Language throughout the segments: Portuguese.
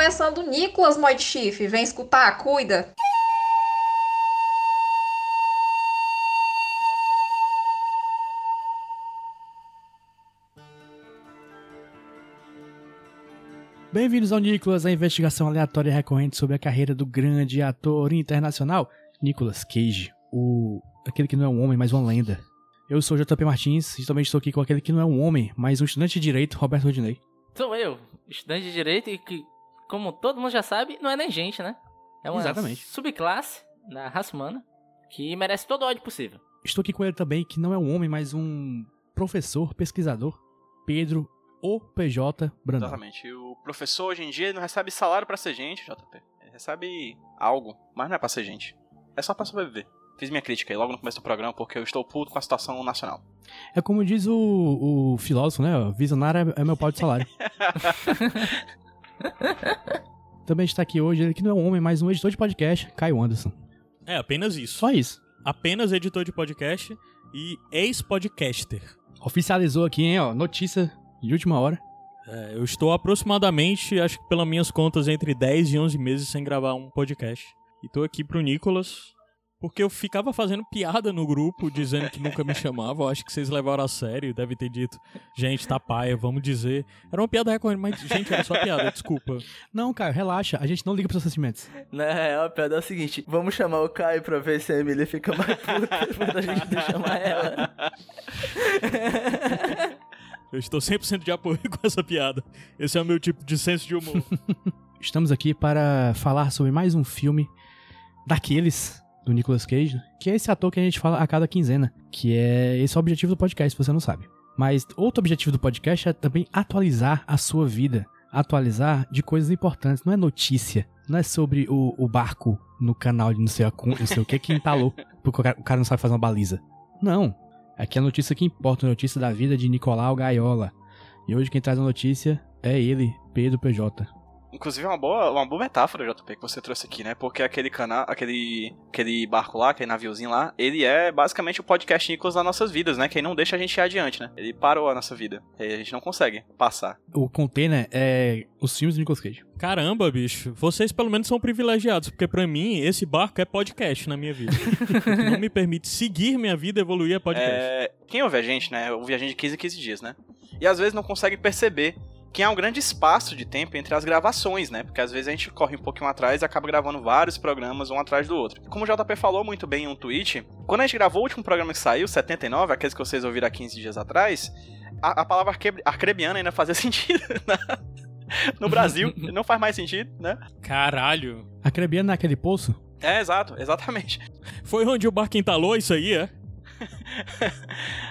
começando o Nicolas Moitife. Vem escutar, cuida. Bem-vindos ao Nicolas, a investigação aleatória e recorrente sobre a carreira do grande ator internacional Nicolas Cage, o aquele que não é um homem, mas uma lenda. Eu sou o JP Martins e também estou aqui com aquele que não é um homem, mas um estudante de direito, Roberto Rodinei. Sou eu, estudante de direito e que, como todo mundo já sabe, não é nem gente, né? É uma Exatamente. subclasse da raça humana que merece todo o ódio possível. Estou aqui com ele também, que não é um homem, mas um professor, pesquisador, Pedro OPJ Brandão. Exatamente. O professor hoje em dia não recebe salário pra ser gente, JP. Ele recebe algo, mas não é pra ser gente. É só pra sobreviver. Fiz minha crítica aí logo no começo do programa porque eu estou puto com a situação nacional. É como diz o, o filósofo, né? Visionário é, é meu pau de salário. também está aqui hoje ele que não é um homem, mas um editor de podcast, Caio Anderson. É, apenas isso. Só isso. Apenas editor de podcast e ex-podcaster. Oficializou aqui, hein, ó, notícia de última hora. É, eu estou aproximadamente, acho que pelas minhas contas, entre 10 e 11 meses sem gravar um podcast. E tô aqui pro Nicolas, porque eu ficava fazendo piada no grupo, dizendo que nunca me chamava. Eu acho que vocês levaram a sério, deve ter dito, gente, tá paia, vamos dizer. Era uma piada recorrente, mas, gente, era só piada, desculpa. Não, Caio, relaxa, a gente não liga pros seus sentimentos. Na real, a piada é o seguinte: vamos chamar o Caio pra ver se a Emily fica mais puta quando a gente não chamar ela. Eu estou 100% de apoio com essa piada. Esse é o meu tipo de senso de humor. Estamos aqui para falar sobre mais um filme daqueles do Nicolas Cage, que é esse ator que a gente fala a cada quinzena, que é esse é o objetivo do podcast, se você não sabe. Mas outro objetivo do podcast é também atualizar a sua vida, atualizar de coisas importantes, não é notícia, não é sobre o, o barco no canal de não sei, a, não sei o que que entalou, porque o cara, o cara não sabe fazer uma baliza. Não, aqui é a notícia que importa, a notícia da vida de Nicolau Gaiola. E hoje quem traz a notícia é ele, Pedro PJ. Inclusive é uma boa, uma boa metáfora, JP, que você trouxe aqui, né? Porque aquele canal, aquele, aquele barco lá, aquele naviozinho lá, ele é basicamente o podcast Nicolas das nossas vidas, né? Que não deixa a gente ir adiante, né? Ele parou a nossa vida. E a gente não consegue passar. O container é os filmes do Nicolas Cage. Caramba, bicho, vocês pelo menos são privilegiados, porque pra mim esse barco é podcast na minha vida. Não me permite seguir minha vida e evoluir é podcast. É, quem ouve a gente, né? Ouve a gente de 15 em 15 dias, né? E às vezes não consegue perceber que há um grande espaço de tempo entre as gravações, né? Porque às vezes a gente corre um pouquinho atrás e acaba gravando vários programas um atrás do outro. Como o JP falou muito bem em um tweet, quando a gente gravou o último programa que saiu, 79, aqueles que vocês ouviram há 15 dias atrás, a, a palavra arcrebiana ainda fazia sentido né? no Brasil. não faz mais sentido, né? Caralho. A Crebiana naquele poço? É, exato, exatamente. Foi onde o barco entalou isso aí, é?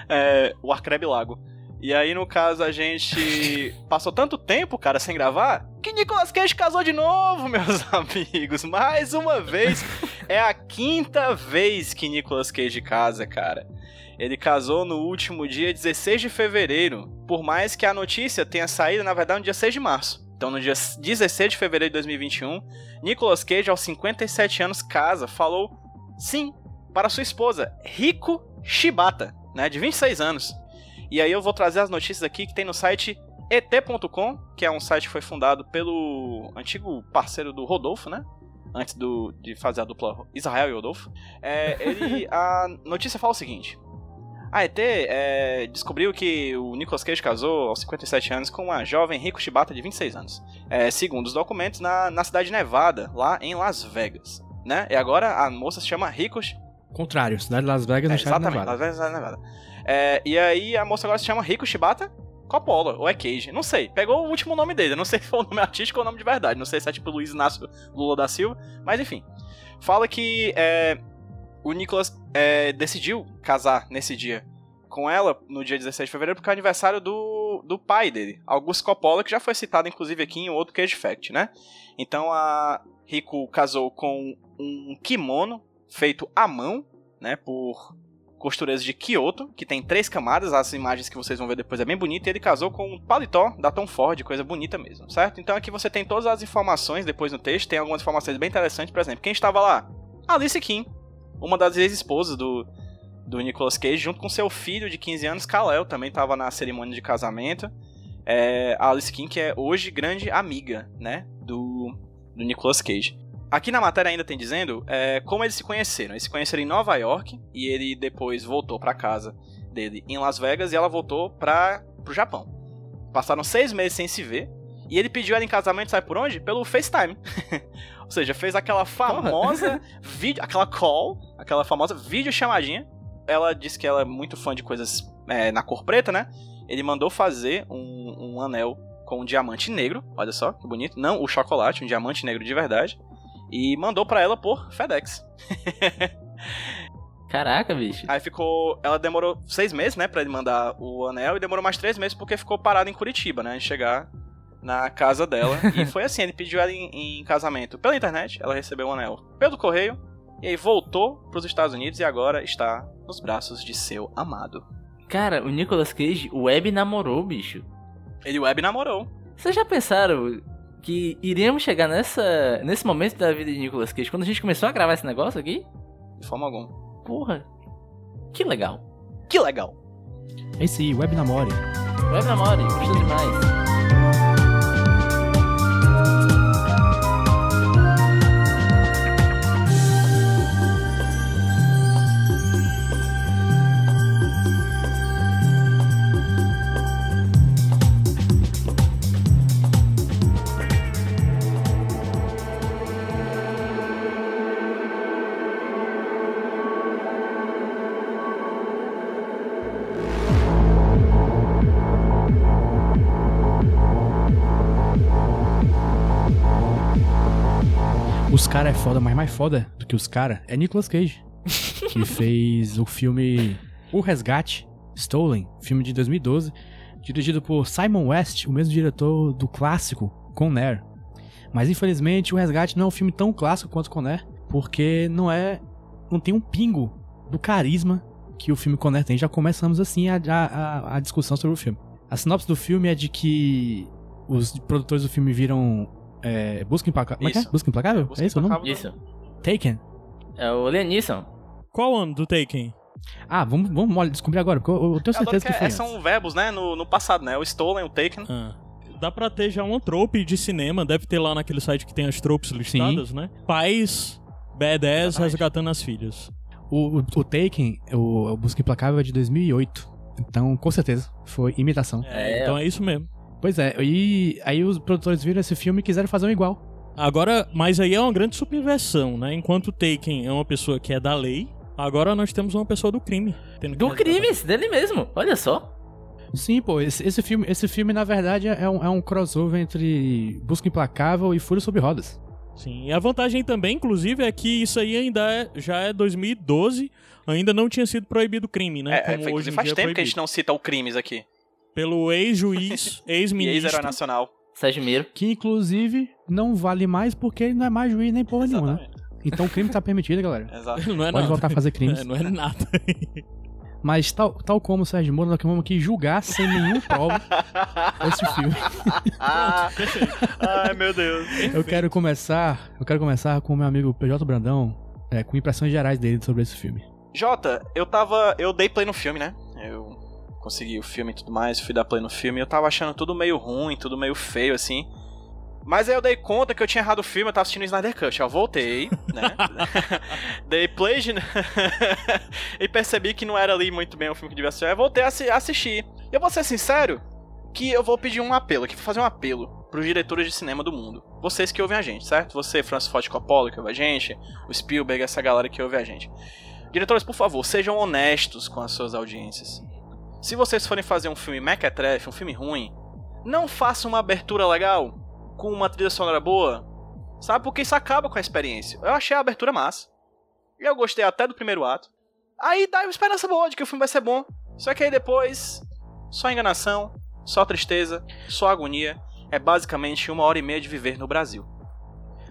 É, o Arcrebe Lago. E aí, no caso, a gente passou tanto tempo, cara, sem gravar, que Nicolas Cage casou de novo, meus amigos. Mais uma vez. É a quinta vez que Nicolas Cage casa, cara. Ele casou no último dia 16 de fevereiro. Por mais que a notícia tenha saído, na verdade, no dia 6 de março. Então, no dia 16 de fevereiro de 2021, Nicolas Cage, aos 57 anos, casa, falou sim para sua esposa, Rico Shibata, né, de 26 anos. E aí eu vou trazer as notícias aqui que tem no site et.com, que é um site que foi fundado pelo antigo parceiro do Rodolfo, né? Antes do, de fazer a dupla Israel e Rodolfo. É, ele, a notícia fala o seguinte. A ET é, descobriu que o Nicolas Cage casou aos 57 anos com uma jovem Rico Shibata de 26 anos. É, segundo os documentos, na, na cidade de Nevada, lá em Las Vegas. Né? E agora a moça se chama Rico Contrário, cidade de Las Vegas no é, estado de Nevada. Las Vegas, Nevada. É, e aí a moça agora se chama Rico Shibata Coppola, ou é Cage, não sei. Pegou o último nome dele, não sei se foi o nome artístico ou o nome de verdade. Não sei se é tipo Luiz Inácio Lula da Silva, mas enfim. Fala que é, o Nicolas é, decidiu casar nesse dia com ela, no dia 16 de fevereiro, porque é aniversário do, do pai dele, Augusto Coppola, que já foi citado inclusive aqui em outro Cage Fact, né? Então a Rico casou com um kimono feito à mão, né, por costureiras de Kyoto, que tem três camadas, as imagens que vocês vão ver depois é bem bonita, e ele casou com um paletó da Tom Ford, coisa bonita mesmo, certo? Então aqui você tem todas as informações depois no texto, tem algumas informações bem interessantes, por exemplo, quem estava lá? Alice Kim, uma das ex-esposas do, do Nicolas Cage, junto com seu filho de 15 anos, Kal-El, também estava na cerimônia de casamento. É, a Alice Kim, que é hoje grande amiga, né, do, do Nicolas Cage. Aqui na matéria ainda tem dizendo é, como eles se conheceram. Eles se conheceram em Nova York e ele depois voltou para casa dele em Las Vegas e ela voltou para o Japão. Passaram seis meses sem se ver e ele pediu ela em casamento, sabe por onde? Pelo FaceTime. Ou seja, fez aquela famosa vídeo, aquela call, aquela famosa videochamadinha. Ela disse que ela é muito fã de coisas é, na cor preta, né? Ele mandou fazer um, um anel com um diamante negro, olha só que bonito. Não o chocolate, um diamante negro de verdade e mandou para ela por FedEx. Caraca, bicho. Aí ficou. Ela demorou seis meses, né, pra ele mandar o anel, e demorou mais três meses porque ficou parado em Curitiba, né, em chegar na casa dela. e foi assim: ele pediu ela em, em, casamento pela internet, ela recebeu o anel pelo correio, e aí voltou pros Estados Unidos e agora está nos braços de seu amado. Cara, o Nicolas Cage web namorou, bicho. Ele web namorou. Vocês já pensaram que iríamos chegar nessa, nesse momento da vida de Nicolas Cage quando a gente começou a gravar esse negócio aqui? De forma alguma. Porra, que legal. Que legal. Esse aí, Web Namore. Web Namore, gostou demais. Os cara é foda, mas mais foda do que os cara é Nicolas Cage. que fez o filme O Resgate, Stolen, filme de 2012, dirigido por Simon West, o mesmo diretor do clássico Conner. Mas infelizmente o Resgate não é um filme tão clássico quanto Conner, porque não é. não tem um pingo do carisma que o filme Conner tem. Já começamos assim a, a, a discussão sobre o filme. A sinopse do filme é de que os produtores do filme viram é, Busca Implacável. Como é que é? Isso. Busca Implacável? Busca é isso o nome? Isso. Taken. É o Liam Neeson. Qual ano do Taken? Ah, vamos, vamos descobrir agora, porque eu, eu tenho Eu certeza que, que foi é- são verbos, né, no, no passado, né? O stolen, o taken. Ah. Dá pra ter já uma trope de cinema, deve ter lá naquele site que tem as tropes listadas, né? Pais, badass resgatando as filhas. O, o, o Taken, o, o Busca Implacável é de 2008. Então, com certeza, foi imitação. É, É. então é isso mesmo. Pois é, e aí os produtores viram esse filme e quiseram fazer um igual. Agora, mas aí é uma grande subversão, né? Enquanto o Taken é uma pessoa que é da lei, agora nós temos uma pessoa do crime. Do crime, esse dele mesmo. Olha só. Sim, pô, esse, esse filme, esse filme na verdade é um, é um crossover entre Busca Implacável e Fúria sobre Rodas. Sim, e a vantagem também, inclusive, é que isso aí ainda é, já é 2012, ainda não tinha sido proibido o crime, né? É, é, Como foi- hoje faz dia é tempo que a gente não cita o crimes aqui. Pelo ex-juiz, ex-ministro. ex-herói nacional. Sérgio Miro. Que inclusive não vale mais porque ele não é mais juiz nem porra nenhuma, né? Exatamente. Então o crime tá permitido, galera. Exato. Não é Pode nada. voltar a fazer crimes. É, não é nada. Mas tal, tal como o Sérgio Moro, nós queremos aqui julgar sem nenhuma prova esse filme. Ah, ai, meu Deus. Eu quero começar. Eu quero começar com o meu amigo PJ Brandão, é, com impressões gerais dele sobre esse filme. Jota, eu tava. Eu dei play no filme, né? Eu consegui o filme e tudo mais, fui dar play no filme. Eu tava achando tudo meio ruim, tudo meio feio, assim. Mas aí eu dei conta que eu tinha errado o filme, eu tava assistindo o Snyder Cut. Eu voltei, né? dei play de... e percebi que não era ali muito bem o filme que devia ser. Aí voltei a assi- assistir. E eu vou ser sincero que eu vou pedir um apelo aqui, vou fazer um apelo pros diretores de cinema do mundo. Vocês que ouvem a gente, certo? Você, Francis Ford Coppola, que ouve a gente, o Spielberg, essa galera que ouve a gente. Diretores, por favor, sejam honestos com as suas audiências. Se vocês forem fazer um filme mequetrefe, um filme ruim, não façam uma abertura legal, com uma trilha sonora boa, sabe? Porque isso acaba com a experiência. Eu achei a abertura massa. E eu gostei até do primeiro ato. Aí dá uma esperança boa de que o filme vai ser bom. Só que aí depois, só enganação, só tristeza, só agonia. É basicamente uma hora e meia de viver no Brasil.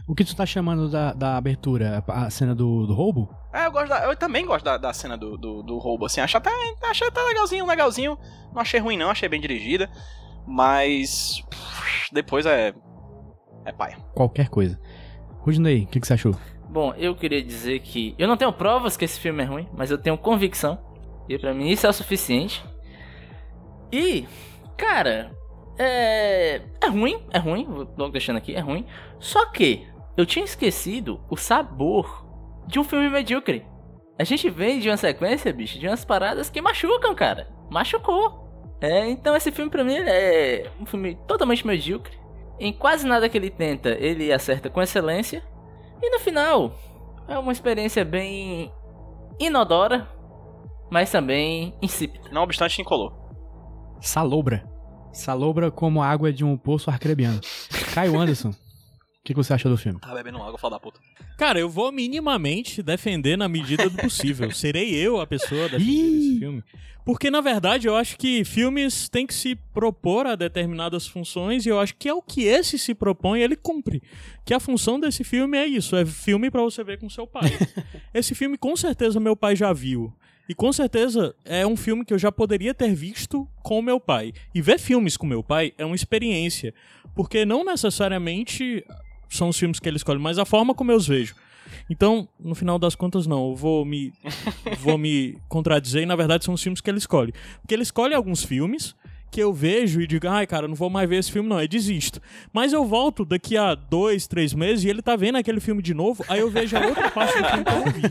O que tu tá chamando da, da abertura? A cena do, do roubo? É, eu, gosto da- eu também gosto da, da cena do, do, do roubo, assim. Acho até, achei até legalzinho, legalzinho. Não achei ruim, não. Achei bem dirigida. Mas. pff, Depois é. É paia. Qualquer coisa. Rudney, o que, que você achou? Bom, eu queria dizer que eu não tenho provas que esse filme é ruim, mas eu tenho convicção. E pra mim isso é o suficiente. E, cara, é. É ruim, é ruim, vou logo deixando aqui, é ruim. Só que eu tinha esquecido o sabor de um filme medíocre. A gente vem de uma sequência, bicho, de umas paradas que machucam, cara. Machucou. É, então esse filme pra mim é um filme totalmente medíocre. Em quase nada que ele tenta, ele acerta com excelência. E no final, é uma experiência bem inodora, mas também insípida. Não obstante, incolor. Salobra. Salobra como a água de um poço arcrebiano. Caio Anderson, que, que você achou do filme? Tá bebendo água, fala da puta. Cara, eu vou minimamente defender na medida do possível. Serei eu a pessoa a defender esse filme. Porque, na verdade, eu acho que filmes têm que se propor a determinadas funções e eu acho que é o que esse se propõe, ele cumpre. Que a função desse filme é isso, é filme pra você ver com seu pai. esse filme, com certeza, meu pai já viu. E com certeza é um filme que eu já poderia ter visto com meu pai. E ver filmes com meu pai é uma experiência. Porque não necessariamente são os filmes que ele escolhe, mas a forma como eu os vejo. Então, no final das contas, não. Eu vou me, vou me contradizer e, na verdade, são os filmes que ele escolhe. Porque ele escolhe alguns filmes que eu vejo e digo, ai, cara, não vou mais ver esse filme, não, eu desisto. Mas eu volto daqui a dois, três meses e ele tá vendo aquele filme de novo, aí eu vejo a outra parte do filme que eu não vi.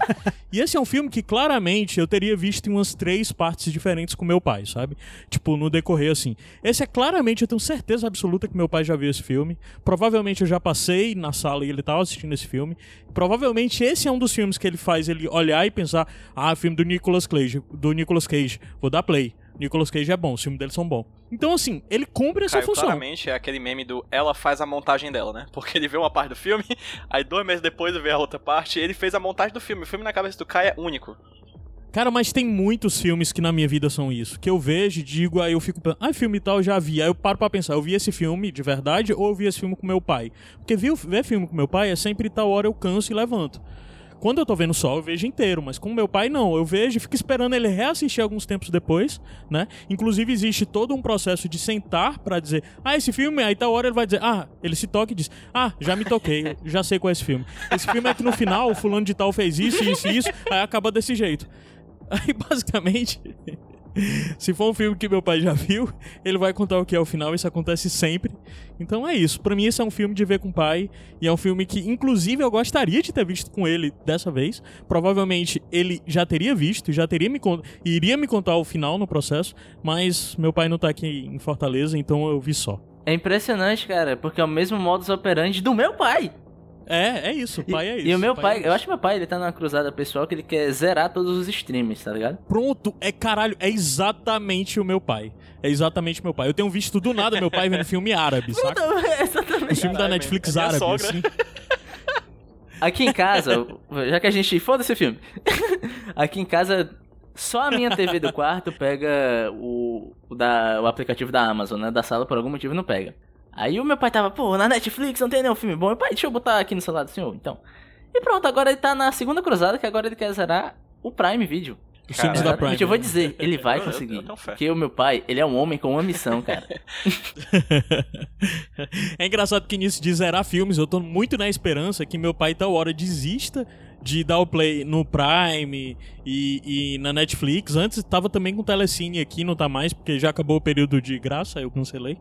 E esse é um filme que claramente eu teria visto em umas três partes diferentes com meu pai, sabe? Tipo, no decorrer assim. Esse é claramente, eu tenho certeza absoluta que meu pai já viu esse filme. Provavelmente eu já passei na sala e ele tava assistindo esse filme. Provavelmente esse é um dos filmes que ele faz ele olhar e pensar: ah, filme do Nicolas Cage, do Nicolas Cage, vou dar play. Nicolas Cage é bom, os filmes dele são bons. Então, assim, ele cumpre essa Caio, função. claramente é aquele meme do ela faz a montagem dela, né? Porque ele vê uma parte do filme, aí dois meses depois ele vê a outra parte, ele fez a montagem do filme. O filme na cabeça do Caio é único. Cara, mas tem muitos filmes que na minha vida são isso. Que eu vejo e digo, aí eu fico pensando, ah, filme tal, eu já vi. Aí eu paro pra pensar, eu vi esse filme de verdade ou eu vi esse filme com meu pai? Porque ver, ver filme com meu pai é sempre tal hora eu canso e levanto. Quando eu tô vendo só, eu vejo inteiro, mas com meu pai não. Eu vejo e fico esperando ele reassistir alguns tempos depois, né? Inclusive existe todo um processo de sentar pra dizer, ah, esse filme, aí tal hora ele vai dizer, ah, ele se toca e diz, ah, já me toquei, já sei qual é esse filme. Esse filme é que no final fulano de tal fez isso, isso e isso, aí acaba desse jeito. Aí basicamente, se for um filme que meu pai já viu, ele vai contar o que é o final, isso acontece sempre. Então é isso. Pra mim esse é um filme de ver com o pai e é um filme que inclusive eu gostaria de ter visto com ele dessa vez. Provavelmente ele já teria visto, já teria me iria me contar o final no processo, mas meu pai não tá aqui em Fortaleza, então eu vi só. É impressionante, cara, porque é o mesmo modus operandi do meu pai. É, é isso, o pai e, é isso. E o meu pai pai, é eu acho que meu pai, ele tá numa cruzada pessoal que ele quer zerar todos os streams, tá ligado? Pronto, é caralho, é exatamente o meu pai. É exatamente meu pai. Eu tenho visto do nada meu pai vendo filme árabe, saca? É, exatamente. O filme da Caralho, Netflix é árabe, sogra. assim. Aqui em casa, já que a gente. Foda esse filme. Aqui em casa, só a minha TV do quarto pega o, o, da, o aplicativo da Amazon, né? Da sala, por algum motivo, não pega. Aí o meu pai tava, pô, na Netflix não tem nenhum filme bom. Meu pai, deixa eu botar aqui no celular do senhor, então. E pronto, agora ele tá na segunda cruzada, que agora ele quer zerar o Prime Video. Os filmes da Prime. Gente, eu vou dizer, ele vai Eu- conseguir. eu. Porque o meu pai, ele é um homem com uma missão, cara. é engraçado que nisso de zerar filmes, eu tô muito na esperança que meu pai tal hora desista de dar o play no Prime e, e na Netflix. Antes tava também com Telecine aqui, não tá mais, porque já acabou o período de graça, eu cancelei.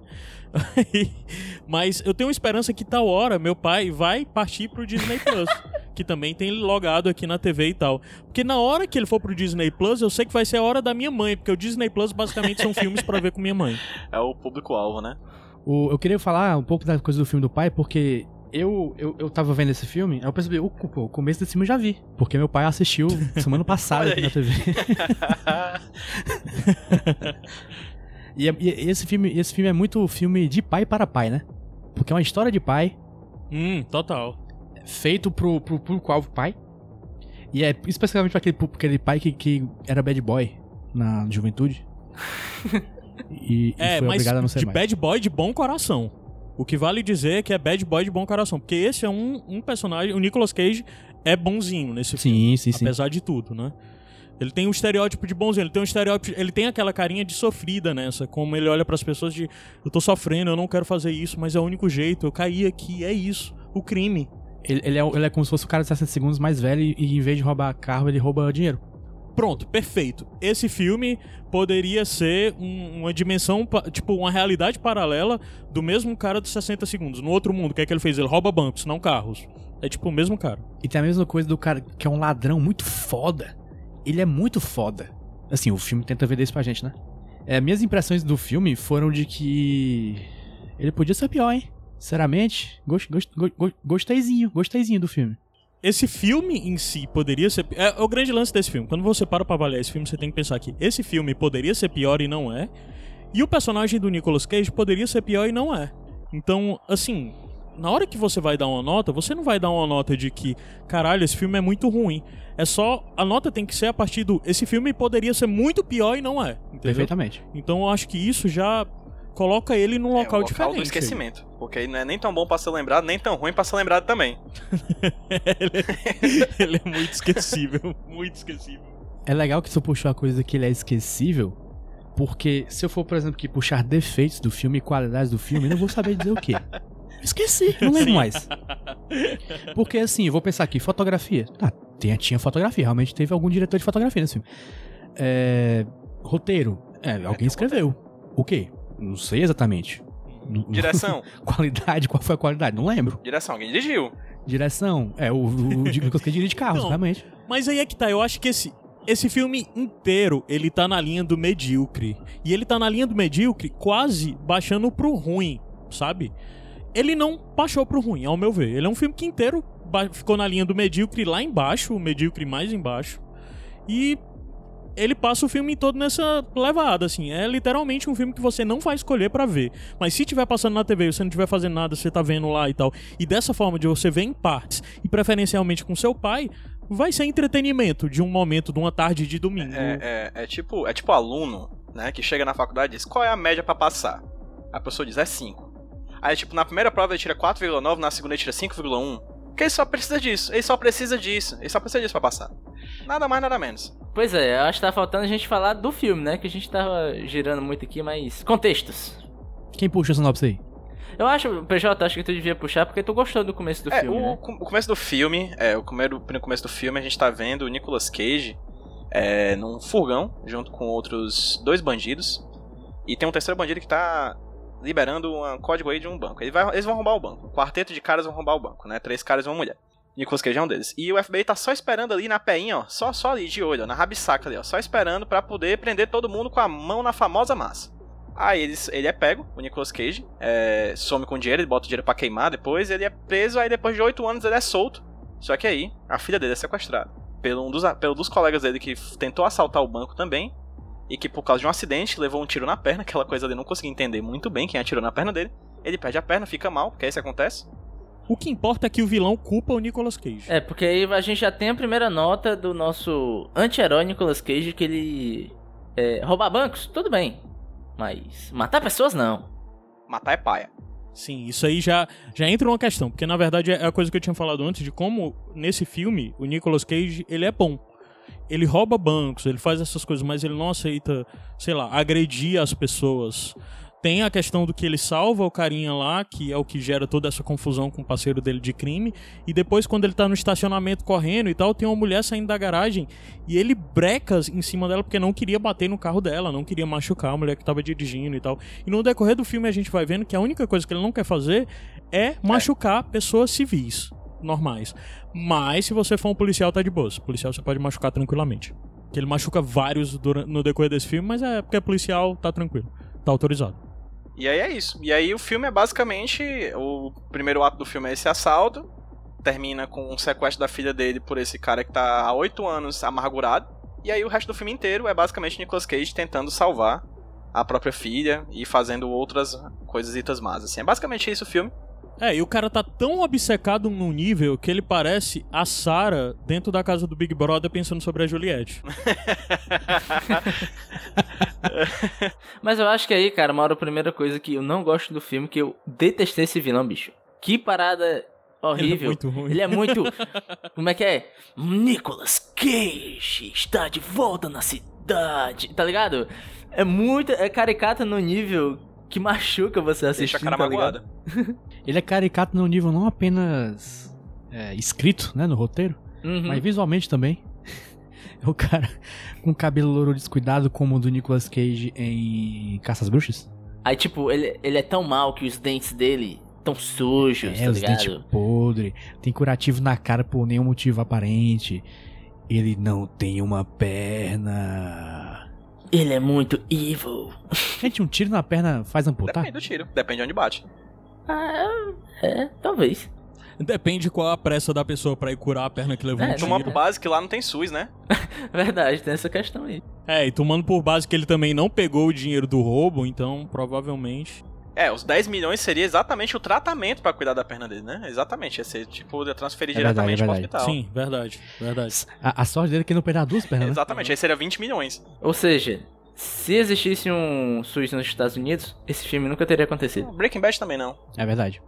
Mas eu tenho esperança que tal hora meu pai vai partir pro Disney Plus, que também tem logado aqui na TV e tal. Porque na hora que ele for pro Disney Plus, eu sei que vai ser a hora da minha mãe, porque o Disney Plus basicamente são filmes pra ver com minha mãe. É o público-alvo, né? O- eu queria falar um pouco da coisa do filme do pai, porque eu, eu, eu tava vendo esse filme, aí eu percebi, o, pô, o começo desse filme eu já vi. Porque meu pai assistiu semana passada na TV. E, é- e esse, filme, esse filme é muito filme de pai para pai, né? Porque é uma história de pai, Hum, total. feito pro, pro público-alvo pai. E é especificamente pra aquele, aquele pai que, que era bad boy na juventude. E, e É, foi mas de mais. bad boy de bom coração. O que vale dizer é que é bad boy de bom coração. Porque esse é um, um personagem. O Nicolas Cage é bonzinho nesse filme. Sim, sim, sim. Apesar de tudo, né? Ele tem um estereótipo de bonzinho, ele tem um estereótipo, ele tem aquela carinha de sofrida nessa, como ele olha pras pessoas de eu tô sofrendo, eu não quero fazer isso, mas é o único jeito, eu caí aqui, é isso, o crime. Ele, ele é, ele é como se fosse o cara de 60 segundos mais velho e, e em vez de roubar carro, ele rouba dinheiro. Pronto, perfeito. Esse filme poderia ser um- uma dimensão, tipo, uma realidade paralela do mesmo cara dos 60 segundos. No outro mundo, o que é que ele fez? Ele rouba bancos, não carros. É tipo o mesmo cara. E tem a mesma coisa do cara que é um ladrão muito foda. Ele é muito foda. Assim, o filme tenta vender isso pra gente, né? É, minhas impressões do filme foram de que. Ele podia ser pior, hein? Sinceramente, gost, gost, go- go- gosteizinho, gosteizinho do filme. Esse filme em si poderia ser. É o grande lance desse filme. Quando você para pra avaliar esse filme, você tem que pensar que esse filme poderia ser pior e não é. E o personagem do Nicolas Cage poderia ser pior e não é. Então, assim, na hora que você vai dar uma nota, você não vai dar uma nota de que, caralho, esse filme é muito ruim. É só. A nota tem que ser a partir do. Esse filme poderia ser muito pior e não é. Entendeu? Perfeitamente. Então eu acho que isso já coloca ele num É, local o local diferente. do esquecimento. Porque ele não é nem tão bom pra ser lembrado, nem tão ruim pra ser lembrado também. ele, é, ele é muito esquecível. Muito esquecível. É legal que você puxou a coisa que ele é esquecível, porque se eu for, por exemplo, que puxar defeitos do filme e qualidades do filme, eu não vou saber dizer o quê. Esqueci, não lembro mais. Porque assim, eu vou pensar aqui, fotografia. Tá, tinha, tinha fotografia, realmente teve algum diretor de fotografia nesse filme. É, roteiro. É, alguém escreveu. O quê? Não sei exatamente. Direção. qualidade, qual foi a qualidade? Não lembro. Direção, alguém dirigiu. Direção. É, o, o, o Nicolas Cage dirige carros, Não. realmente. Mas aí é que tá, eu acho que esse, esse filme inteiro, ele tá na linha do medíocre. E ele tá na linha do medíocre quase baixando pro ruim, sabe? Ele não baixou pro ruim, ao meu ver. Ele é um filme que inteiro ficou na linha do medíocre lá embaixo, o medíocre mais embaixo. E ele passa o filme todo nessa levada, assim. É literalmente um filme que você não vai escolher pra ver. Mas se tiver passando na TV você não tiver fazendo nada, você tá vendo lá e tal. E dessa forma de você ver em partes, e preferencialmente com seu pai, vai ser entretenimento de um momento, de uma tarde de domingo. É, é, é tipo, é tipo aluno, né, que chega na faculdade e diz qual é a média pra passar. A pessoa diz é 5. Aí, tipo, na primeira prova ele tira 4,9, na segunda ele tira 5,1. Porque ele só precisa disso, ele só precisa disso, ele só precisa disso pra passar. Nada mais, nada menos. Pois é, eu acho que tá faltando a gente falar do filme, né? Que a gente tava girando muito aqui, mas. Contextos. Quem puxa a sinopse aí? Eu acho, PJ, acho que tu devia puxar porque tu gostou do começo do é, filme, o, né? o começo do filme, é, o primeiro, no começo do filme a gente tá vendo o Nicolas Cage é, num furgão, junto com outros dois bandidos. E tem um terceiro bandido que tá liberando um código aí de um banco. Ele vai- eles vão roubar o banco. Um quarteto de caras vão roubar o banco, né? Três caras e uma mulher. Nicolas Cage é um deles. E o FBI tá só esperando ali na peinha, ó. Só, só ali, de olho, ó, na rabisaca ali, ó. Só esperando pra poder prender todo mundo com a mão na famosa massa. Aí eles, ele é pego, o Nicolas Cage, é, some com dinheiro, ele bota o dinheiro pra queimar depois, ele é preso, aí depois de oito anos ele é solto. Só que aí, a filha dele é sequestrada. Pelo um dos, pelo dos colegas dele que tentou assaltar o banco também. E que por causa de um acidente levou um tiro na perna, aquela coisa ali eu não consegui entender muito bem quem atirou na perna dele. Ele perde a perna, fica mal, porque é isso que acontece. O que importa é que o vilão culpa o Nicolas Cage. É, porque aí a gente já tem a primeira nota do nosso anti-herói Nicolas Cage que ele. É, roubar bancos, tudo bem. Mas matar pessoas não. Matar é paia. Sim, isso aí já, já entra uma questão, porque na verdade é a coisa que eu tinha falado antes de como nesse filme o Nicolas Cage ele é bom. Ele rouba bancos, ele faz essas coisas, mas ele não aceita, sei lá, agredir as pessoas. Tem a questão do que ele salva o carinha lá, que é o que gera toda essa confusão com o parceiro dele de crime. E depois, quando ele tá no estacionamento correndo e tal, tem uma mulher saindo da garagem e ele breca em cima dela porque não queria bater no carro dela, não queria machucar a mulher que tava dirigindo e tal. E no decorrer do filme a gente vai vendo que a única coisa que ele não quer fazer é machucar pessoas civis, normais. Mas se você for um policial, tá de boa. Policial você pode machucar tranquilamente. Que ele machuca vários dura- no decorrer desse filme, mas é porque é policial, tá tranquilo. Tá autorizado. E aí é isso. E aí o filme é basicamente. O primeiro ato do filme é esse assalto. Termina com um sequestro da filha dele por esse cara que tá há oito anos amargurado. E aí o resto do filme inteiro é basicamente Nicolas Cage tentando salvar a própria filha e fazendo outras coisas más. Assim. É basicamente isso o filme. É, e o cara tá tão obcecado num nível que ele parece a Sarah dentro da casa do Big Brother pensando sobre a Juliette. Mas eu acho que aí, cara, mora a primeira coisa que eu não gosto do filme, que eu detestei esse vilão, bicho. Que parada horrível. Ele é muito ruim. Ele é muito. Como é que é? Nicolas Cage está de volta na cidade. Tá ligado? É muito. É caricata no nível que machuca você Deixa assistir. a cara tá ligado? magoada. Ele é caricato no nível não apenas é, escrito, né, no roteiro, Uhum. mas visualmente também. É o cara com cabelo louro descuidado como o do Nicolas Cage em Caça às Bruxas. Aí, tipo, ele, ele é tão mal que os dentes dele tão sujos, É, tá os ligado? dentes podres, tem curativo na cara por nenhum motivo aparente. Ele não tem uma perna. Ele é muito evil. Gente, um tiro na perna faz amputar? Depende do tiro, depende de onde bate. Ah, é, talvez. Depende qual a pressa da pessoa pra ir curar a perna que levou É, um tiro. por base que lá não tem SUS, né? Verdade, tem essa questão aí. É, e tomando por base que ele também não pegou o dinheiro do roubo, então provavelmente. É, os 10 milhões seria exatamente o tratamento pra cuidar da perna dele, né? Exatamente, ia ser tipo de transferir É verdade, diretamente é pro hospital. Sim, verdade, verdade. A, a sorte dele é que ele não perdeu as duas pernas, né? Exatamente, aí seria 20 milhões. Ou seja, se existisse um SUS nos Estados Unidos, esse filme nunca teria acontecido. Breaking Bad também não. É verdade.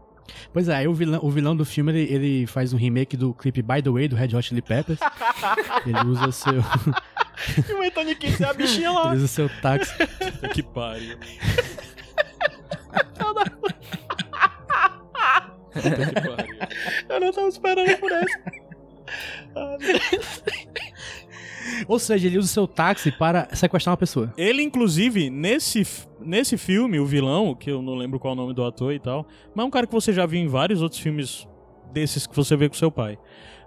Pois é, aí o vilão, o vilão do filme, ele, ele faz um remake do clipe By The Way, do Red Hot Chili Peppers. ele usa seu, E o Anthony Kidd é a bichinha lá. ele usa seu táxi. Que pariu. Eu não tava esperando por essa. Ou seja, ele usa seu táxi para sequestrar uma pessoa. Ele, inclusive, nesse, nesse filme, o vilão, que eu não lembro qual é o nome do ator e tal, mas é um cara que você já viu em vários outros filmes desses que você vê com seu pai.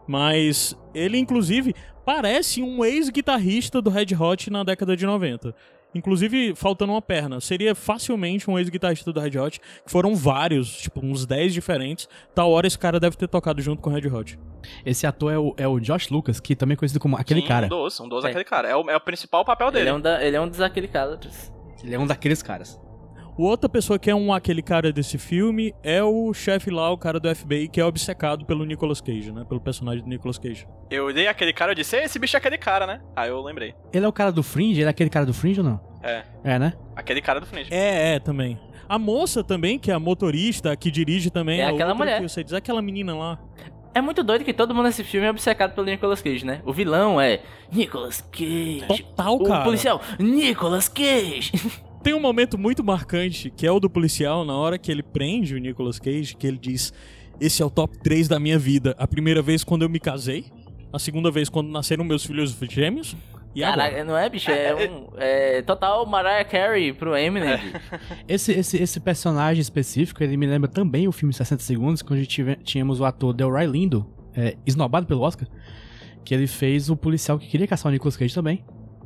Mas ele, inclusive, parece um ex-guitarrista do Red Hot na década de 90. Inclusive, faltando uma perna. Seria facilmente um ex-guitarrista do Red Hot, que foram vários, tipo, uns 10 diferentes. Tal hora esse cara deve ter tocado junto com o Red Hot. Esse ator é o, é o Josh Lucas, que também é conhecido como aquele Sim, cara. Um dos, um dos É. aquele cara. É o, é o principal papel dele. Ele é um, da, ele é um dos aquele caras. Ele é um daqueles caras. O outra pessoa que é um aquele cara desse filme é o chefe lá, o cara do FBI, que é obcecado pelo Nicolas Cage, né? Pelo personagem do Nicolas Cage. Eu dei aquele cara, eu disse, "Ei, esse bicho é aquele cara, né? Aí eu lembrei. Ele é o cara do Fringe? Ele é aquele cara do Fringe ou não? É, É, né? aquele cara do Fringe. É, é, também. A moça também, que é a motorista, que dirige também. É a aquela mulher. Que você diz, é aquela menina lá. É muito doido que todo mundo nesse filme é obcecado pelo Nicolas Cage, né? O vilão é Nicolas Cage. Total, o cara. policial, Nicolas Cage. Tem um momento muito marcante, que é o do policial, na hora que ele prende o Nicolas Cage, que ele diz: Esse é o top 3 da minha vida. A primeira vez quando eu me casei, a segunda vez quando nasceram meus filhos gêmeos, e agora? Caraca, não é, bicho? É, um, é total Mariah Carey pro Eminem. Esse, esse, esse personagem específico, ele me lembra também o filme 60 Segundos, quando a gente tive- tínhamos o ator Delroy Lindo, é, esnobado pelo Oscar, que ele fez o policial que queria caçar o Nicolas Cage também,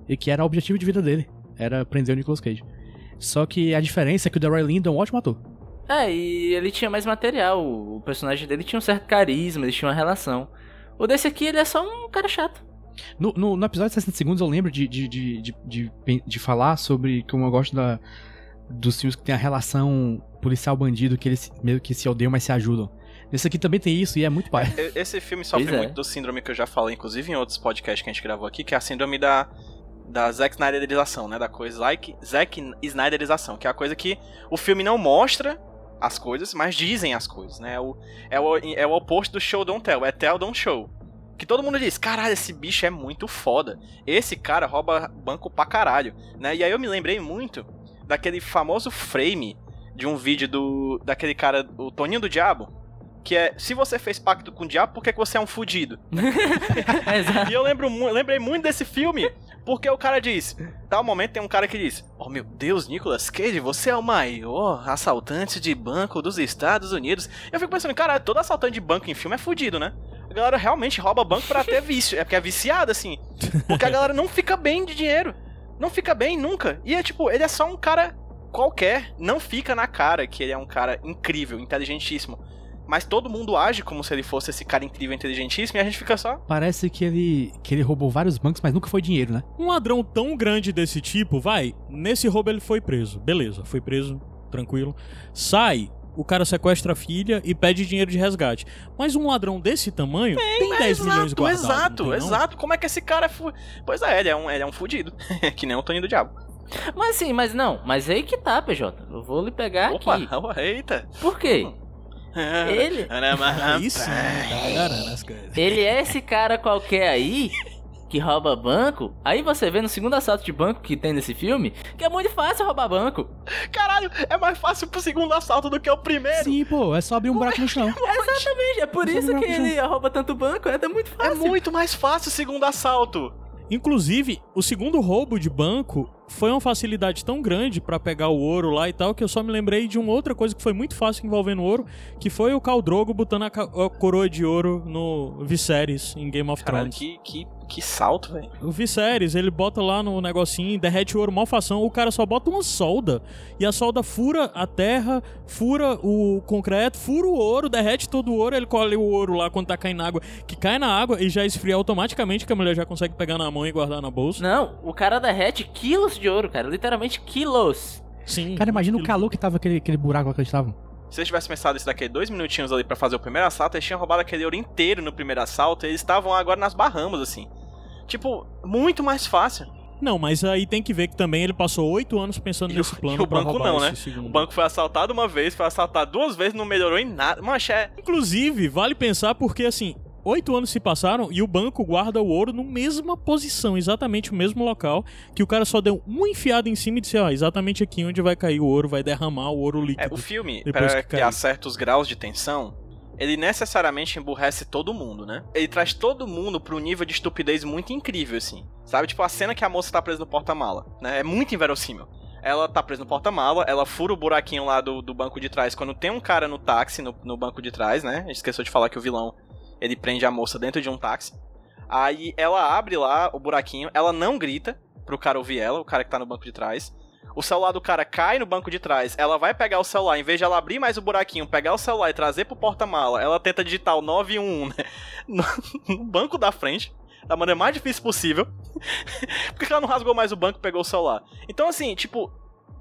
e que era o objetivo de vida dele, era prender o Nicolas Cage. Só que a diferença é que o Delroy Lindo é um ótimo ator. É, e ele tinha mais material. O personagem dele tinha um certo carisma, eles tinham uma relação. O desse aqui, ele é só um cara chato. No, no, no episódio de 60 Segundos eu lembro de, de, de, de, de, de falar sobre como eu gosto da, dos filmes que tem a relação policial-bandido, que eles meio que se odeiam, mas se ajudam. Nesse aqui também tem isso e é muito pai. E- Esse filme sofre Pois é. muito do síndrome que eu já falei, inclusive em outros podcasts que a gente gravou aqui, que é a síndrome da, da Zack Snyderização, né? Da coisa Zack, Zack Snyderização, que é a coisa que o filme não mostra as coisas, mas dizem as coisas, né? É o, é o, é o oposto do show don't tell, é tell don't show. Que todo mundo diz, caralho, esse bicho é muito foda. Esse cara rouba banco pra caralho, né? E aí eu me lembrei muito daquele famoso frame de um vídeo do daquele cara, o Toninho do Diabo, que é, se você fez pacto com o diabo, por que, que você é um fudido? E eu lembro, lembrei muito desse filme, porque o cara diz, tal momento tem um cara que diz, oh meu Deus, Nicolas Cage, você é o maior assaltante de banco dos Estados Unidos. Eu fico pensando, cara, todo assaltante de banco em filme é fudido, né? A galera realmente rouba banco pra ter vício, é porque é viciado, assim. Porque a galera não fica bem de dinheiro. Não fica bem nunca. E é tipo, ele é só um cara qualquer, não fica na cara que ele é um cara incrível, inteligentíssimo. Mas todo mundo age como se ele fosse esse cara incrível, inteligentíssimo, e a gente fica só. Parece que ele, que ele roubou vários bancos, mas nunca foi dinheiro, né? Um ladrão tão grande desse tipo, vai, nesse roubo ele foi preso. Beleza, foi preso, tranquilo. Sai, o cara sequestra a filha e pede dinheiro de resgate. Mas um ladrão desse tamanho tem, 10 milhões exato, guardados. exato, não tem, não? exato. Como é que esse cara é fu... Pois é, ele é um, ele é um fudido. que nem o Toninho do Diabo. Mas sim, mas não. Mas aí que tá, PJ. Eu vou lhe pegar Opa, aqui. eita. Por quê? Ele- Aí sim, tá agarrando as coisas. Ele é esse cara qualquer aí que rouba banco. Aí você vê no segundo assalto de banco que tem nesse filme que é muito fácil roubar banco. Caralho, é mais fácil pro segundo assalto do que o primeiro. Sim, pô, é só abrir um buraco no chão. Exatamente, é por Isso isso não que é ele rouba tanto banco. É muito É fácil. muito mais fácil o segundo assalto. Inclusive, o segundo roubo de banco foi uma facilidade tão grande pra pegar o ouro lá e tal que eu só me lembrei de uma outra coisa que foi muito fácil envolvendo ouro, que foi o Khal Drogo botando a, a coroa de ouro no Viserys em Game of Caralho, Thrones. que, que, que salto, velho. O Viserys, ele bota lá no negocinho, derrete o ouro mal fação, o cara só bota uma solda. E a solda fura a terra, fura o concreto, fura o ouro, derrete todo o ouro, ele colhe o ouro lá quando tá caindo na água, que cai na água e já esfria automaticamente, que a mulher já consegue pegar na mão e guardar na bolsa. Não, o cara derrete quilos de ouro, cara. Literalmente quilos. Sim. Cara, imagina o calor que tava aquele, aquele buraco lá que eles estavam. Se eles tivessem pensado isso daqui dois minutinhos ali pra fazer o primeiro assalto, eles tinham roubado aquele ouro inteiro no primeiro assalto e eles estavam agora nas Bahamas, assim. Tipo, muito mais fácil. Não, mas aí tem que ver que também ele passou oito anos pensando E o- nesse plano e o pra banco roubar não, né? segundo. O banco foi assaltado uma vez, foi assaltado duas vezes, não melhorou em nada. Mancha, é... Inclusive, vale pensar porque, assim, oito anos se passaram e o banco guarda o ouro na mesma posição, exatamente o mesmo local, que o cara só deu uma enfiada em cima e disse, ó, exatamente aqui onde vai cair o ouro, vai derramar o ouro É, líquido. o filme, para que criar certos graus de tensão, ele necessariamente emburrece todo mundo, né? Ele traz todo mundo pra um nível de estupidez muito incrível, assim. Sabe? Tipo, a cena que a moça tá presa no porta-mala, né? É muito inverossímil. Ela tá presa no porta-mala, ela fura o buraquinho lá do, do banco de trás quando tem um cara no táxi, no, no banco de trás, né? A gente esqueceu de falar que o vilão, ele prende a moça dentro de um táxi. Aí ela abre lá o buraquinho, ela não grita pro cara ouvir ela, o cara que tá no banco de trás. O celular do cara cai no banco de trás, ela vai pegar o celular, em vez de ela abrir mais o buraquinho, pegar o celular e trazer pro porta-mala, ela tenta digitar o 911 né? no, banco da frente, da maneira mais difícil possível. Por que ela não rasgou mais o banco e pegou o celular? Então, assim, tipo,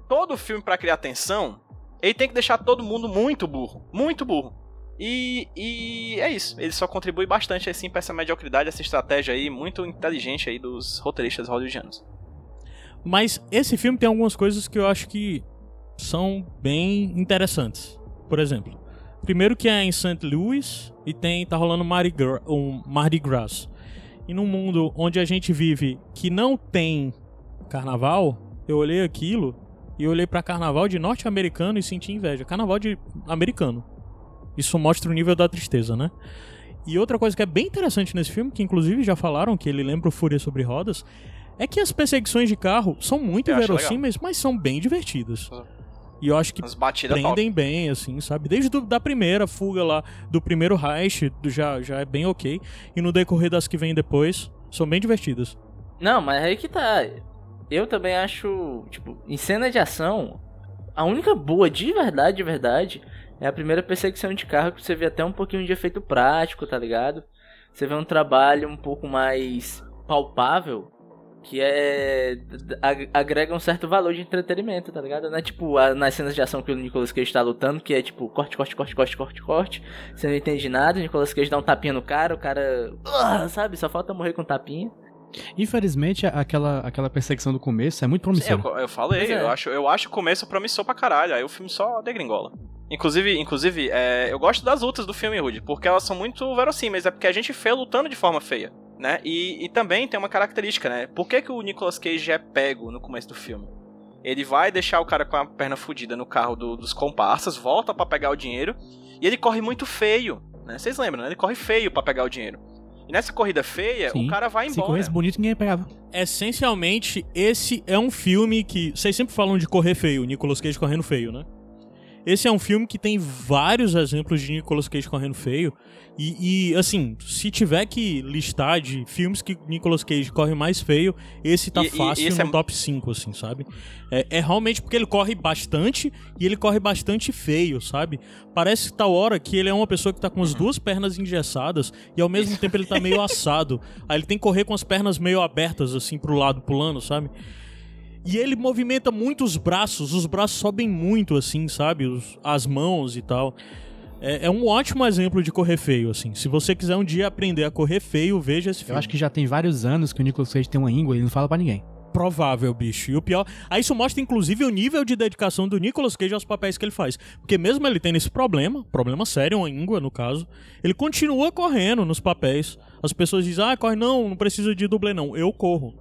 todo filme pra criar tensão, ele tem que deixar todo mundo muito burro. Muito burro. E, e é isso. Ele só contribui bastante assim pra essa mediocridade, essa estratégia aí muito inteligente aí dos roteiristas hollywoodianos. Mas esse filme tem algumas coisas que eu acho que são bem interessantes. Por exemplo, primeiro que é em St. Louis e tem tá rolando Mardi Gras, um Mardi Gras. E num mundo onde a gente vive que não tem carnaval, eu olhei aquilo e olhei pra carnaval de norte-americano e senti inveja. Carnaval de americano. Isso mostra o nível da tristeza, né? E outra coisa que é bem interessante nesse filme, que inclusive já falaram que ele lembra o Fúria sobre Rodas, é que as perseguições de carro são muito Eu acho verossímeis, mas são bem divertidas. E eu acho que As batidas top. prendem bem, assim, sabe? Desde do, da primeira fuga lá, do primeiro Reich, do- já, já é bem ok. E no decorrer das que vêm depois, são bem divertidas. Não, mas aí que tá. Eu também acho, tipo, em cena de ação, a única boa de verdade, de verdade, é a primeira perseguição de carro que você vê até um pouquinho de efeito prático, tá ligado? Você vê um trabalho um pouco mais palpável, que é. ag- agrega um certo valor de entretenimento, tá ligado? Não é tipo a- nas cenas de ação que o Nicolas Cage tá lutando, que é tipo corte, corte, corte, corte, corte, corte. Você não entende nada, o Nicolas Cage dá um tapinha no cara, o cara. "Ah", sabe? Só falta morrer com um tapinha. Infelizmente, aquela, aquela perseguição do começo é muito Sim, promissora. eu, eu falei, é. eu, acho, eu acho o começo promissor pra caralho, aí o filme só degringola. Inclusive, inclusive é, eu gosto das lutas do filme, Rude, porque elas são muito verossímeis, é porque a gente feia lutando de forma feia, né? E, e também tem uma característica, né? Por que, que o Nicolas Cage é pego no começo do filme? Ele vai deixar o cara com a perna fudida no carro do- dos comparsas, volta pra pegar o dinheiro, e ele corre muito feio, né? Vocês lembram, né? Ele corre feio pra pegar o dinheiro. E nessa corrida feia, Sim. o cara vai Se embora. corresse bonito, ninguém pegava. Essencialmente, esse é um filme que. Vocês sempre falam de correr feio, Nicolas Cage correndo feio, né? Esse é um filme que tem vários exemplos de Nicolas Cage correndo feio. E, e, assim, se tiver que listar de filmes que Nicolas Cage corre mais feio, esse tá E- e- fácil esse no é- top 5, assim, sabe? É, é realmente porque ele corre bastante e ele corre bastante feio, sabe? Parece tal hora que ele é uma pessoa que tá com as duas pernas engessadas e ao mesmo tempo ele tá meio assado. Aí ele tem que correr com as pernas meio abertas, assim, pro lado, pulando, sabe? E ele movimenta muito os braços, os braços sobem muito, assim, sabe? Os- as mãos e tal. É, é um ótimo exemplo de correr feio, assim. Se você quiser um dia aprender a correr feio, veja esse filme. Eu acho que já tem vários anos que o Nicolas Cage tem uma íngua e ele não fala pra ninguém. provável, bicho. E o pior. Aí isso mostra, inclusive, o nível de dedicação do Nicolas Cage aos papéis que ele faz. Porque mesmo ele tendo esse problema, problema sério, uma íngua no caso, ele continua correndo nos papéis. As pessoas dizem, ah, corre, não, não precisa de dublê, não. Eu corro.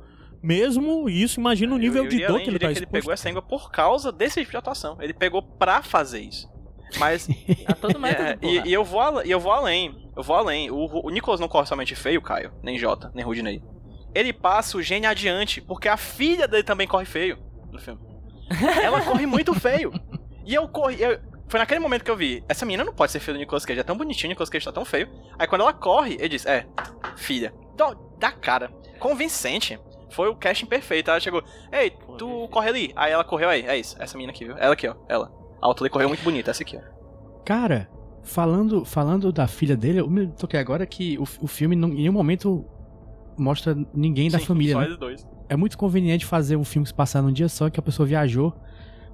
Mesmo isso, imagina o nível eu, eu de dor que ele tá que ele pegou essa língua por causa desse tipo de atuação. Ele pegou pra fazer isso. Mas A todo método, É, e, e eu vou, al- e eu vou além. Eu vou além. O, o Nicolas não corre somente feio, Caio, nem Jota, nem Rudinei. Ele passa o gene adiante, porque a filha dele também corre feio no filme. Ela corre muito feio. E eu corri. eu- foi naquele momento que eu vi, essa menina não pode ser filha do Nicolas Cage, é tão bonitinho, o Nicolas Cage tá tão feio. Aí quando ela corre, ele diz, é, filha. Dó- Da cara. Convincente. Foi o casting perfeito. Ela chegou, ei, tu corre ali. Aí ela correu aí, é isso, essa menina aqui, viu? Ela aqui, ó, ela. A outra ali correu muito bonita, essa aqui, ó. Cara, falando, falando da filha dele, eu me toquei agora que o, o filme não- em nenhum momento mostra ninguém da Sim, família. Só né? eles dois. É muito conveniente fazer um filme que se passar num dia só que a pessoa viajou.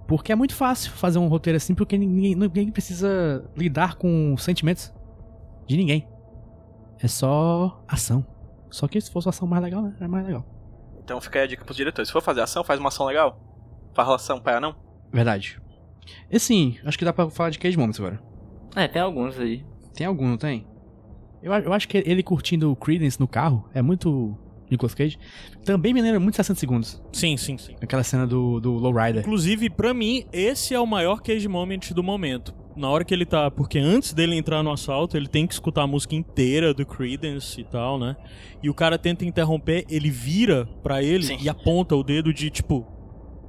Porque é muito fácil fazer um roteiro assim, porque ninguém, ninguém precisa lidar com sentimentos de ninguém. É só ação. Só que se fosse ação mais legal, né? É mais legal. Então fica aí a dica pros diretores. Se for fazer ação, faz uma ação legal. Faz ação pra não. Verdade. E sim, acho que dá pra falar de Cage Moments agora. É, tem alguns aí. Tem algum, não tem? Eu, eu acho que ele curtindo o Creedence no carro é muito Nicolas Cage. Também me lembra muito 60 segundos. Sim, sim, sim. Aquela cena do, do Lowrider. Inclusive, pra mim, esse é o maior cage moment do momento. Na hora que ele tá. Porque antes dele entrar no assalto, ele tem que escutar a música inteira do Creedence e tal, né? E o cara tenta interromper, ele vira pra ele Sim. e aponta o dedo de tipo.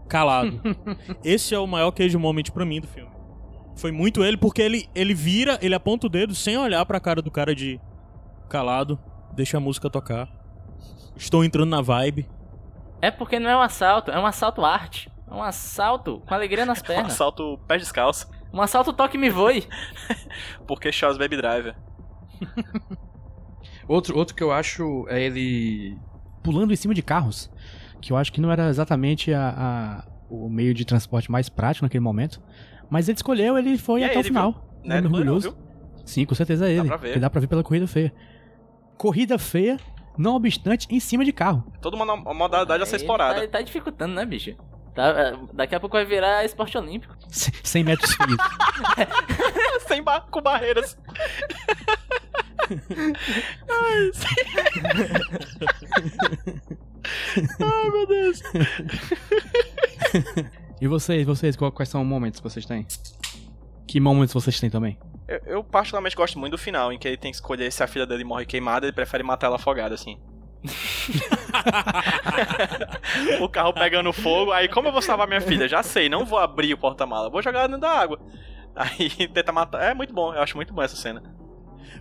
calado. esse é o maior cage moment pra mim do filme. Foi muito ele, porque ele, ele vira, ele aponta o dedo sem olhar pra cara do cara de. calado, deixa a música tocar. Estou entrando na vibe. É porque não é um assalto, é um assalto arte. É um assalto com alegria nas Um pernas. assalto pé descalço. Um assalto toque me voe. Porque Charles Baby Driver. Outro, outro que eu acho é ele pulando em cima de carros. Que eu acho que não era exatamente a, a- o meio de transporte mais prático naquele momento. Mas ele escolheu, ele foi E é até o ele, final. Né? Ele é Não, orgulhoso. viu? Sim, com certeza é ele. pra ver. Dá pra ver pela corrida feia. Corrida feia, não obstante, em cima de carro. Toda uma, uma modalidade a ser Ele explorada. Tá, ele tá dificultando, né, bicho? Tá, é, daqui a pouco vai virar esporte olímpico. 100 metros feios. Sem bar com barreiras. Ai, sim. Ai, meu Deus. E vocês, vocês, quais são os momentos que vocês têm? Que momentos vocês têm também? Eu, eu particularmente gosto muito do final, em que ele tem que escolher se a filha dele morre queimada, ele prefere matar ela afogada, assim. O carro pegando fogo, aí como eu vou salvar minha filha? Já sei, não vou abrir o porta-mala, vou jogar dentro da água. Aí tenta matar. É muito bom, eu acho muito bom essa cena.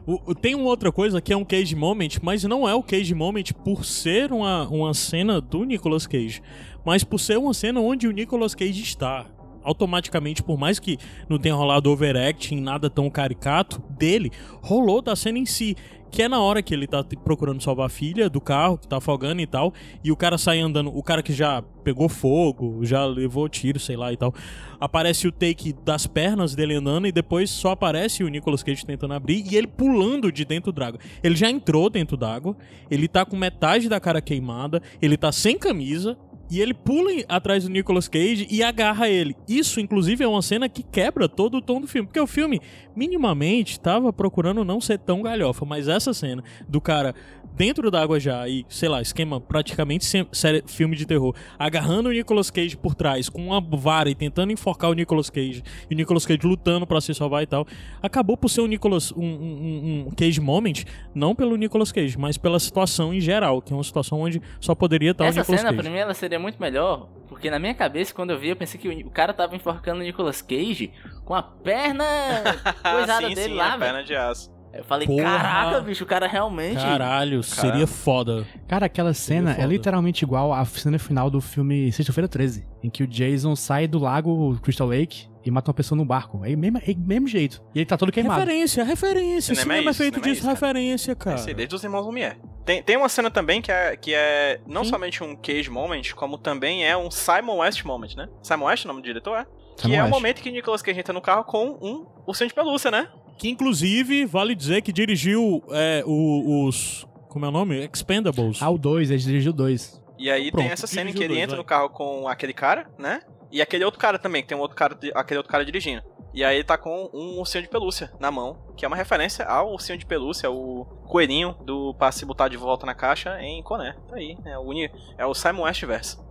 O- tem uma outra coisa que é um cage moment, mas não é o cage moment por ser uma, uma cena do Nicolas Cage, mas por ser uma cena onde o Nicolas Cage está. Automaticamente, por mais que não tenha rolado overacting, nada tão caricato dele, rolou da cena em si. Que é na hora que ele tá procurando salvar a filha do carro, que tá afogando e tal, e o cara sai andando, o cara que já pegou fogo, já levou tiro, sei lá e tal. Aparece o take das pernas dele andando e depois só aparece o Nicolas Cage tentando abrir e ele pulando de dentro d'água. Ele já entrou dentro d'água, ele tá com metade da cara queimada, ele tá sem camisa. E ele pula atrás do Nicolas Cage e agarra ele. Isso, inclusive, é uma cena que quebra todo o tom do filme. Porque o filme, minimamente, tava procurando não ser tão galhofa. Mas essa cena do cara dentro d'água já e, sei lá, esquema praticamente sem- série, filme de terror, agarrando o Nicolas Cage por trás com uma vara e tentando enforcar o Nicolas Cage, e o Nicolas Cage lutando pra se salvar e tal, acabou por ser um Nicolas um, um- um Cage moment, não pelo Nicolas Cage, mas pela situação em geral, que é uma situação onde só poderia estar o Essa Nicolas cena, Cage. pra mim, ela seria muito melhor. Porque na minha cabeça, quando eu vi, eu pensei que o, o cara tava enforcando o Nicolas Cage com a perna coisada sim, dele sim, lá, a velho. perna de aço. Eu falei, Porra. caraca, bicho, o cara realmente. Caralho, seria foda. Cara, aquela cena é literalmente igual à cena final do filme Sexta-feira 13, em que o Jason sai do lago Crystal Lake e mata uma pessoa no barco. É o mesmo, é mesmo jeito. E ele tá todo queimado. Referência, referência. Cinema é Cinema é isso, feito cinema é disso, isso, cara. referência, cara. Esse aí desde os irmãos Lumière. Tem, tem uma cena também que é, que é não Sim. somente um Cage moment, como também é um Simon West moment, né? Simon West, o nome do diretor, é? Que Simon é o West. momento que Nicolas Cage entra no carro com um ursinho de pelúcia, né? Que inclusive, vale dizer que dirigiu é, o- os. Como é o nome? Expendables. Ah, o 2, ele dirigiu o 2. E aí Pronto, tem essa cena em que ele dois, entra vai. no carro com aquele cara, né? E aquele outro cara também, que tem um outro cara, aquele outro cara dirigindo. E aí ele tá com um ursinho de pelúcia na mão, que é uma referência ao ursinho de pelúcia, o coelhinho do pra se botar de volta na caixa em Coné. Tá aí, é o, uni, é o Simon West verso.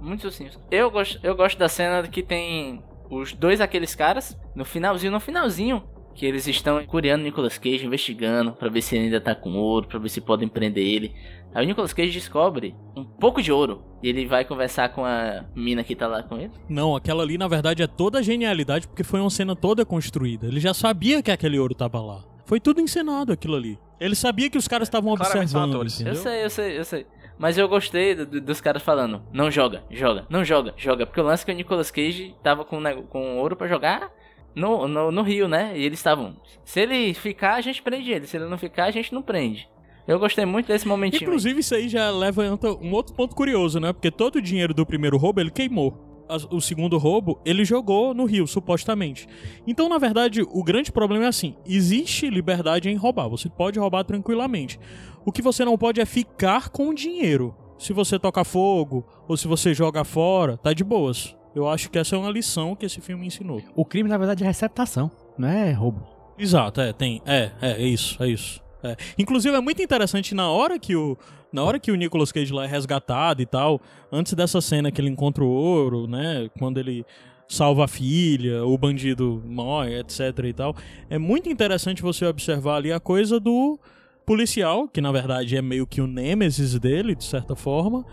Muitos ursinhos. Eu gosto, eu gosto da cena que tem os dois aqueles caras no finalzinho, no finalzinho, que eles estão curiando o Nicolas Cage, investigando pra ver se ele ainda tá com ouro, pra ver se podem prender ele. Aí o Nicolas Cage descobre um pouco de ouro e ele vai conversar com a mina que tá lá com ele. Não, aquela ali na verdade é toda a genialidade porque foi uma cena toda construída. Ele já sabia que aquele ouro tava lá. Foi tudo encenado aquilo ali. Ele sabia que os caras estavam observando. Eu sei, eu sei, eu sei. Mas eu gostei do- do- dos caras falando, não joga, joga, não joga, joga. Porque o lance é que o Nicolas Cage tava com, com ouro pra jogar no, no, no Rio, né? E eles estavam. Se ele ficar, a gente prende ele. Se ele não ficar, a gente não prende. Eu gostei muito desse momentinho. Inclusive, isso aí já levanta um outro ponto curioso, né? Porque todo o dinheiro do primeiro roubo ele queimou. O segundo roubo ele jogou no rio, supostamente. Então, na verdade, o grande problema é assim: existe liberdade em roubar. Você pode roubar tranquilamente. O que você não pode é ficar com o dinheiro. Se você toca fogo ou se você joga fora, tá de boas. Eu acho que essa é uma lição que esse filme ensinou. O crime, na verdade, é receptação, não é roubo. Exato, é, tem. É, é, é isso, é isso. É. Inclusive, é muito interessante na hora que o. Na hora que o Nicolas Cage lá é resgatado e tal, antes dessa cena que ele encontra o ouro, né? Quando ele salva a filha, o bandido morre, etc e tal. É muito interessante você observar ali a coisa do policial, que na verdade é meio que o nêmesis dele, de certa forma.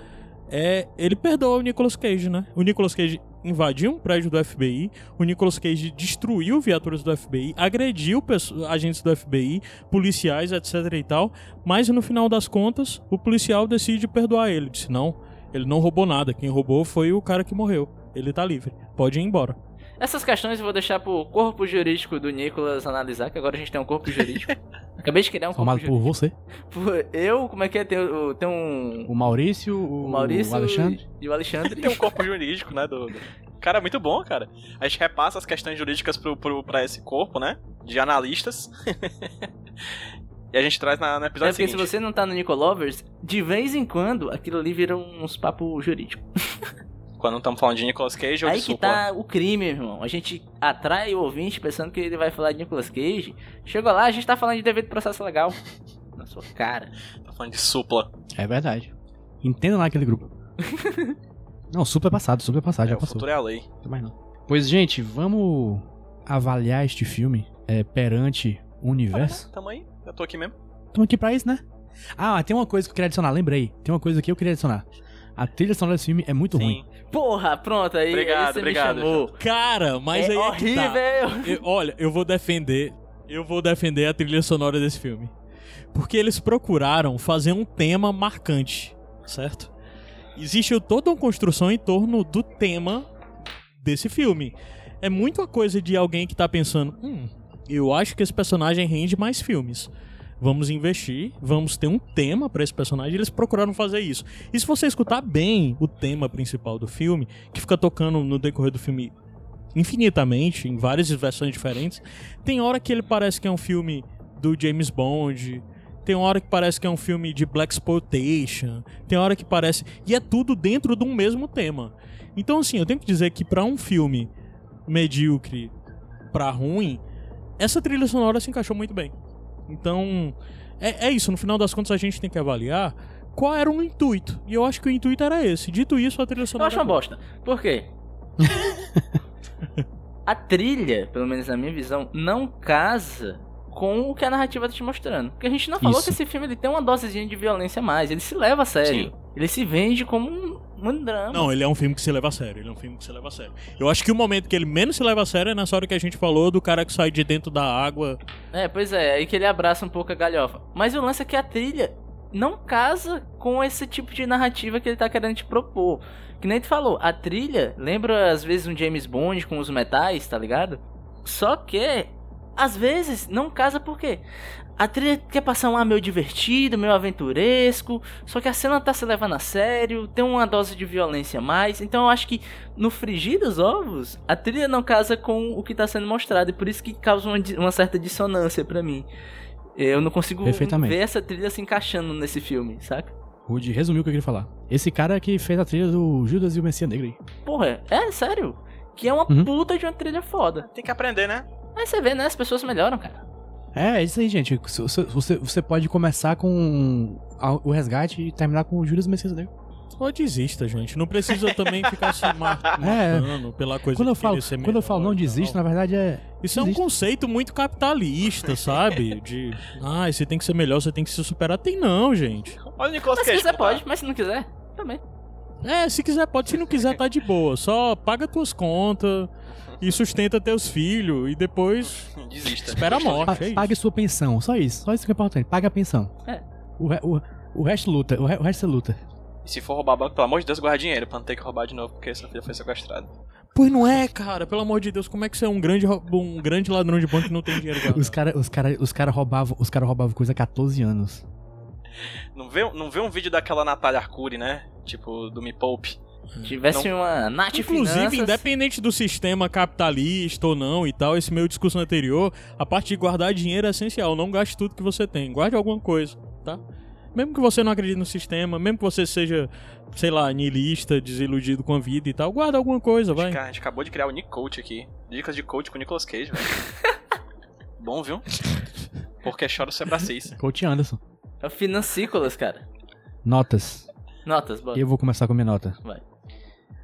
É, ele perdoa o Nicolas Cage, né? O Nicolas Cage invadiu um prédio do FBI, o Nicolas Cage destruiu viaturas do FBI, agrediu agentes do FBI, policiais, etc e tal, mas no final das contas, o policial decide perdoar ele. Disse: não, ele não roubou nada, quem roubou foi o cara que morreu. Ele tá livre, pode ir embora. Essas questões eu vou deixar pro corpo jurídico do Nicolas analisar, que agora a gente tem um corpo jurídico. Acabei de criar um corpo Formado por jurídico. você, Por eu, como é que é? Tem, o- tem um. o Maurício, o, O Maurício o Alexandre. e o Alexandre. Tem um corpo jurídico, né? Do, do- Cara, muito bom, cara. A gente repassa as questões jurídicas pro, pro, pra esse corpo, né? De analistas. e a gente traz na, no É episódio porque se seguinte. você não tá no Nicolovers, de vez em quando aquilo ali vira uns papos jurídicos. Quando não estamos falando de Nicolas Cage ou Aí de que Supla. tá o crime, irmão. A gente atrai o ouvinte pensando que ele vai falar de Nicolas Cage. Chegou lá, a gente tá falando de dever de processo legal. Na sua cara. Tá falando de Supla. É verdade. Entenda lá aquele grupo. não, super passado, super passado, É, já o passou. futuro é a lei. Não mais não. Pois, gente, vamos avaliar este filme é, perante o universo. Tamo aí. Eu tô aqui mesmo. Estamos aqui pra isso, né? Ah, mas tem uma coisa que eu queria adicionar, lembrei. Tem uma coisa que eu queria adicionar. A trilha sonora desse filme é muito ruim. Porra, pronto, aí, Obrigado, aí você obrigado, me chamou. Cara, mas é aí é que horrível. tá. Eu- olha, eu vou defender. Eu vou defender a trilha sonora desse filme. Porque eles procuraram fazer um tema marcante, certo? Existe toda uma construção em torno do tema desse filme. É muito a coisa de alguém que tá pensando: hum, eu acho que esse personagem rende mais filmes. Vamos investir, vamos ter um tema pra esse personagem. Eles procuraram fazer isso. E se você escutar bem o tema principal do filme, que fica tocando no decorrer do filme infinitamente, em várias versões diferentes. Tem hora que ele parece que é um filme do James Bond, tem hora que parece que é um filme de Black Exploitation, tem hora que parece. E é tudo dentro de um mesmo tema. Então, assim, eu tenho que dizer que pra um filme medíocre pra ruim, essa trilha sonora se encaixou muito bem. Então, é, é isso. No final das contas, a gente tem que avaliar qual era o intuito. E eu acho que o intuito era esse. Dito isso, a trilha Eu sonora. acho uma bosta. Por quê? a trilha, pelo menos na minha visão, não casa com o que a narrativa tá te mostrando. Porque a gente não falou Isso. que esse filme ele tem uma dosezinha de violência a mais. Ele se leva a sério. Sim. Ele se vende como um, um drama. Não, ele é um filme que se leva a sério. Ele é um filme que se leva a sério. Eu acho que o momento que ele menos se leva a sério é nessa hora que a gente falou do cara que sai de dentro da água. É, pois é, aí que ele abraça um pouco a galhofa. Mas o lance é que a trilha não casa com esse tipo de narrativa que ele tá querendo te propor. Que nem tu falou, a trilha lembra às vezes um James Bond com os metais, tá ligado? Só que às vezes não casa por quê? A trilha quer passar um ar meio divertido, meio aventuresco, só que a cena tá se levando a sério, tem uma dose de violência a mais, então eu acho que no frigir dos ovos, a trilha não casa com o que tá sendo mostrado, e por isso que causa uma, uma certa dissonância pra mim. Eu não consigo ver essa trilha se encaixando nesse filme, saca? Rude resumiu o que eu queria falar. Esse cara que fez a trilha do Judas e o Messias Negro aí. Porra, é sério. Que é uma Uhum. puta de uma trilha foda. Tem que aprender, né? Aí você vê, né? As pessoas melhoram, cara. É, é isso aí, gente. Você, você, você pode começar com o resgate e terminar com o Judas e o Messias Negro. Ou desista, gente. Não precisa também ficar se mar marcando pela coisa Quando eu falo, quando eu falo não tal. desiste, na verdade é. Isso é um conceito muito capitalista, sabe? De, ah, você tem que ser melhor, você tem que se superar. Tem não, gente. Olha o Nicolas Mas se quiser pode, mas se não quiser, também. É, se quiser pode, se não quiser tá de boa. Só paga tuas contas e sustenta teus filhos e depois Desista. espera a Pa- morte. É isso. pague sua pensão, só isso. Só isso que é importante. Pague a pensão. É. O, re- o, o resto luta. O, re- o resto você luta. E se for roubar banco, pelo amor de Deus, guarda dinheiro pra não ter que roubar de novo, porque sua filha foi sequestrada. Pois não é, cara. Pelo amor de Deus, como é que você é um grande, rou- um grande ladrão de banco que não tem dinheiro guardado? Os caras os cara, os cara roubavam, os cara roubavam coisa há 14 anos. Não vê, não vê um vídeo daquela Natália Arcuri, né? Tipo, do Me Poupe. Tivesse uma Nath Inclusive, Finanças... independente do sistema capitalista ou não e tal, esse meu discurso anterior, a parte de guardar dinheiro é essencial. Não gaste tudo que você tem. Guarde alguma coisa, tá? Mesmo que você não acredite no sistema, mesmo que você seja, sei lá, niilista, desiludido com a vida e tal, guarda alguma coisa, vai. Cara, a gente acabou de criar o Nick Coach aqui. Dicas de coach com o Nicolas Cage, velho. Bom, viu? Porque chora o Sebracis. Coach Anderson. É o Financícolas, cara. Notas. Notas, bora. Eu vou começar com a minha nota. Vai.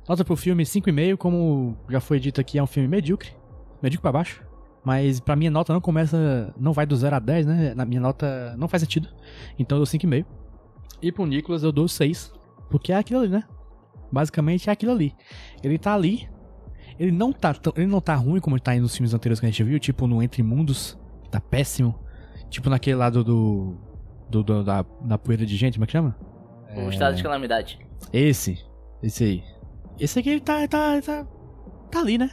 Nota pro filme 5,5, como já foi dito aqui, é um filme medíocre. Medíocre pra baixo. Mas pra minha nota não começa. Não vai do 0 a 10, né? Na minha nota não faz sentido. Então eu dou 5,5. E pro Nicolas eu dou 6. Porque é aquilo ali, né? Basicamente é aquilo ali. Ele tá ali. Ele não tá, tão, ele não tá ruim como ele tá aí nos filmes anteriores que a gente viu, tipo no Entre Mundos, tá péssimo. Tipo naquele lado do. do, do- da, da poeira de gente, como é que chama? O estado de calamidade. Esse. Esse aí. Esse aqui tá, tá, tá. Tá ali, né?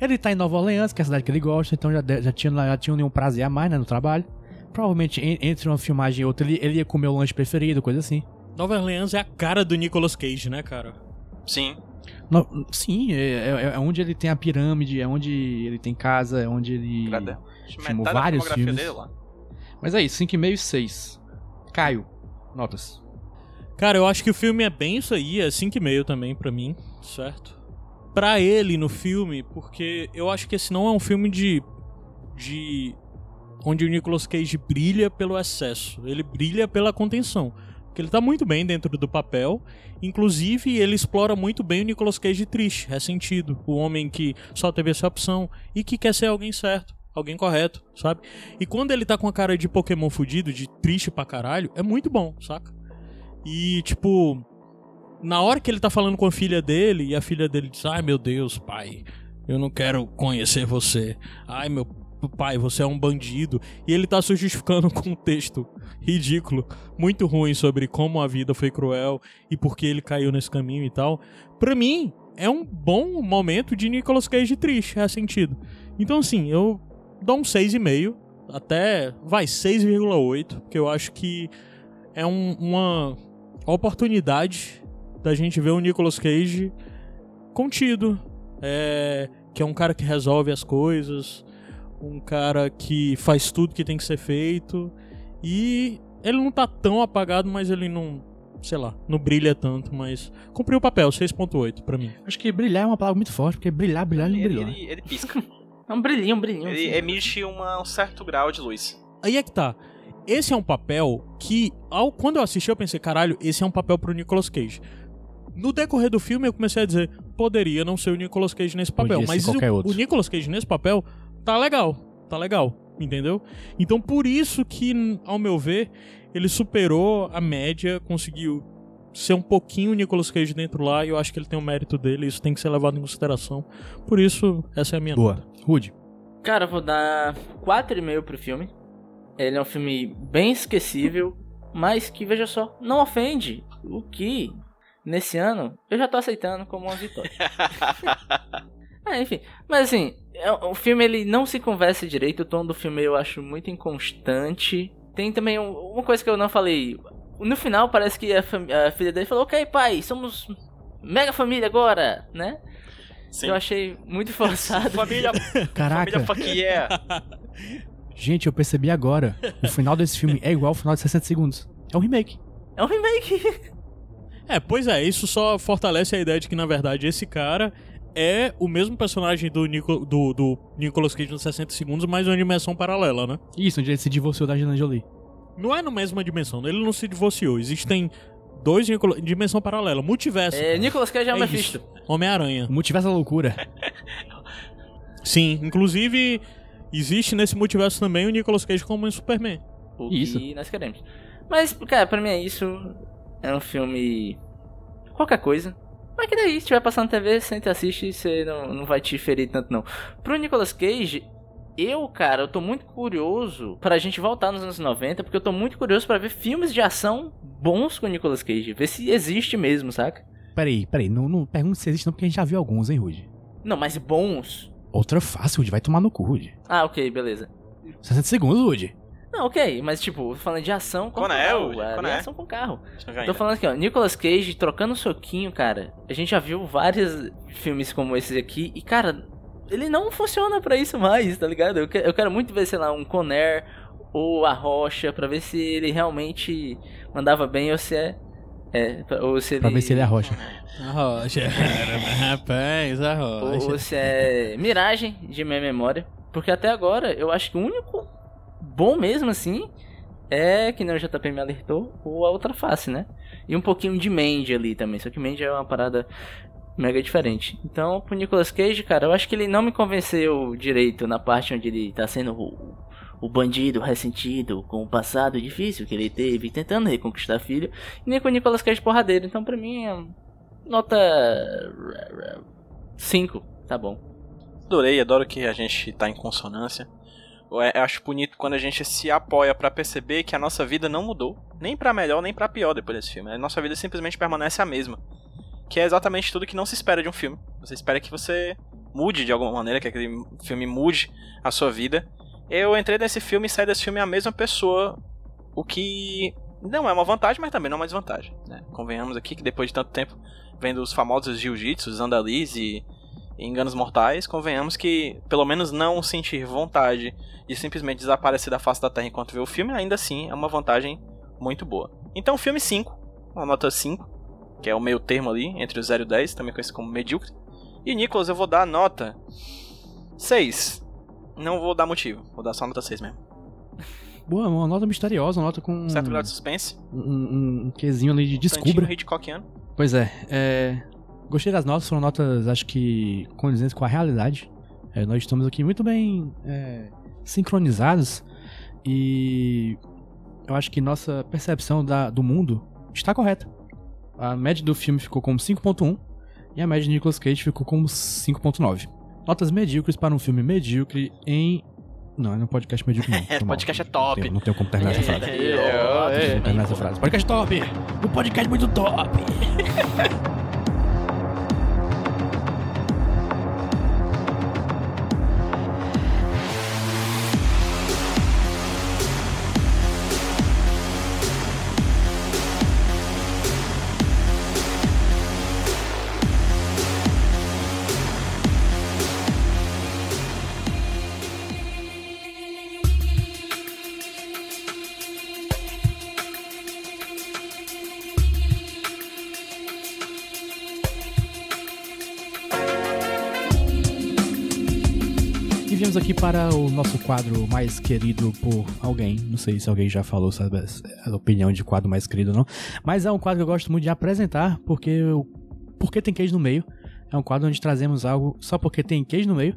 Ele tá em Nova Orleans, que é a cidade que ele gosta, então já, já, tinha, já tinha um prazer a mais, né, no trabalho. Provavelmente en- entre uma filmagem e outra ele, ele ia comer o lanche preferido, coisa assim. Nova Orleans é a cara do Nicolas Cage, né, cara? Sim. No- sim, é, é- é onde ele tem a pirâmide, é onde ele tem casa, é onde ele. Grada. Filmou vários filmes. dele lá. Mas é isso, 5,5 e 6. Caio, notas. Cara, eu acho que o filme é bem isso aí, é 5,5 também pra mim, certo? Pra ele no filme, porque eu acho que esse não é um filme de. de. onde o Nicolas Cage brilha pelo excesso, ele brilha pela contenção. Porque ele tá muito bem dentro do papel, inclusive ele explora muito bem o Nicolas Cage triste, ressentido, o homem que só teve essa opção e que quer ser alguém certo. Alguém correto, sabe? E quando ele tá com a cara de Pokémon fudido, de triste pra caralho, é muito bom, saca? E, tipo, na hora que ele tá falando com a filha dele, e a filha dele diz: Ai meu Deus, pai, eu não quero conhecer você. Ai meu pai, você é um bandido. E ele tá se justificando com um texto ridículo, muito ruim sobre como a vida foi cruel e por que ele caiu nesse caminho e tal. Pra mim, é um bom momento de Nicolas Cage triste, é sentido. Então, assim, eu dou um 6,5, até, vai, 6,8, porque eu acho que é um- uma oportunidade da gente ver o Nicolas Cage contido, é, que é um cara que resolve as coisas, um cara que faz tudo que tem que ser feito e ele não tá tão apagado, mas ele não, sei lá, não brilha tanto, mas cumpriu o papel, 6.8 pra mim. Acho que brilhar é uma palavra muito forte, porque brilhar, brilhar ele não Ele, brilhou. né? ele, ele pisca. É um brilhinho, um brilhinho. ele assim. emite uma- um certo grau de luz. Aí é que tá. Esse é um papel que, ao, quando eu assisti, eu pensei, caralho, esse é um papel pro Nicolas Cage. No decorrer do filme, eu comecei a dizer, poderia não ser o Nicolas Cage nesse papel, Podia mas o, o Nicolas Cage nesse papel tá legal, tá legal, entendeu? Então por isso que, ao meu ver, ele superou a média, conseguiu ser um pouquinho o Nicolas Cage dentro lá, e eu acho que ele tem o mérito dele, isso tem que ser levado em consideração. Por isso, essa é a minha Boa. nota. Rude. Cara, eu vou dar 4,5 pro filme. Ele é um filme bem esquecível, mas que, veja só, não ofende. O que, nesse ano, eu já tô aceitando como uma vitória. Ah, enfim. Mas assim, é- o filme ele não se conversa direito, o tom do filme eu acho muito inconstante. Tem também um- uma coisa que eu não falei. No final parece que a, a filha dele falou, ok pai, somos mega família agora, né? Sim. Eu achei muito forçado. Família, Caraca, família fuck yeah. gente, eu percebi agora. O final desse filme é igual ao final de 60 segundos. É um remake. É um remake. É, pois é, isso só fortalece a ideia de que, na verdade, esse cara é o mesmo personagem do, Nico, do, do Nicolas Cage nos 60 segundos, mas uma dimensão paralela, né? Isso, onde ele se divorciou da Angelina Jolie. Não é na mesma dimensão, ele não se divorciou. Existem dois Nicolas... dimensão paralela, multiverso. É, Nicolas Cage é o É Mephisto. Homem-Aranha. Multiverso da loucura. Sim, inclusive existe nesse multiverso também o Nicolas Cage como um Superman. O Isso. que nós queremos. Mas, cara, pra mim é isso. É um filme. Qualquer coisa. Mas que daí, se tiver passando na TV, senta e assiste, você não, não vai te ferir tanto, não. Pro Nicolas Cage, eu, cara, eu tô muito curioso pra gente voltar nos anos 90, porque eu tô muito curioso pra ver filmes de ação bons com o Nicolas Cage. Ver se existe mesmo, saca? Peraí, peraí, não, não pergunte se existe não, porque a gente já viu alguns, hein, Rude? Não, mas bons. Outra fácil, Rude, vai tomar no cu, Rude. Ah, ok, beleza. 60 segundos, Rude. Não, ok, mas tipo, falando de ação com Quando é, carro. Woody? é, Quando de é? ação com carro. Tô falando aqui, ó, Nicolas Cage trocando soquinho, cara. A gente já viu vários filmes como esses aqui e, cara, ele não funciona pra isso mais, tá ligado? Eu, que- eu quero muito ver, sei lá, um Conner ou a Rocha pra ver se ele realmente mandava bem ou se é. É, pra- ou se ele. Pra ver se ele é a rocha. A rocha. Rapaz, a ou, ou se é miragem de minha memória. Porque até agora eu acho que o único bom mesmo assim é que nem o JP me alertou, ou a outra face, né? E um pouquinho de Mandy ali também. Só que Mandy é uma parada mega diferente. Então, pro Nicolas Cage, cara, eu acho que ele não me convenceu direito na parte onde ele tá sendo o, o bandido ressentido com o passado difícil que ele teve, tentando reconquistar a filha, e nem com o Nicolas Cage porradeiro. Então, pra mim, é nota 5, tá bom. Adorei, adoro que a gente tá em consonância. Eu é- acho bonito quando a gente se apoia pra perceber que a nossa vida não mudou, nem pra melhor nem pra pior depois desse filme. A nossa vida simplesmente permanece a mesma. Que é exatamente tudo que não se espera de um filme. Você espera que você mude de alguma maneira, que aquele filme mude a sua vida. Eu entrei nesse filme e saí desse filme a mesma pessoa, o que não é uma vantagem, mas também não é uma desvantagem. Né? Convenhamos aqui que depois de tanto tempo vendo os famosos jiu-jitsu, os andalis e enganos mortais, convenhamos que pelo menos não sentir vontade de simplesmente desaparecer da face da Terra enquanto vê o filme, ainda assim é uma vantagem muito boa. Então, filme 5, uma nota 5, que é o meio termo ali entre o 0 e o 10, também conhecido como medíocre. E Nicholas, eu vou dar a nota 6. Não vou dar motivo, vou dar só nota 6 mesmo. Boa, uma nota misteriosa, uma nota com Certo grau de suspense, um, um, um quesinho ali de descubra. Hitchcockiano. Pois é, é, gostei das notas, foram notas, acho que, condizentes com a realidade. É, nós estamos aqui muito bem é, sincronizados e eu acho que nossa percepção da- do mundo está correta. A média do filme ficou como 5.1 e a média de Nicolas Cage ficou como 5.9. Notas medíocres para um filme medíocre em... Não, não é um podcast medíocre não. É, podcast é top. Eu não tenho como terminar essa frase. É, é, Não tenho como terminar essa frase. Podcast top! Um podcast muito top! para o nosso quadro mais querido por alguém. Não sei se alguém já falou sabe, a opinião de quadro mais querido ou não. Mas é um quadro que eu gosto muito de apresentar, porque o Porque Tem Queijo no Meio é um quadro onde trazemos algo só porque tem queijo no meio.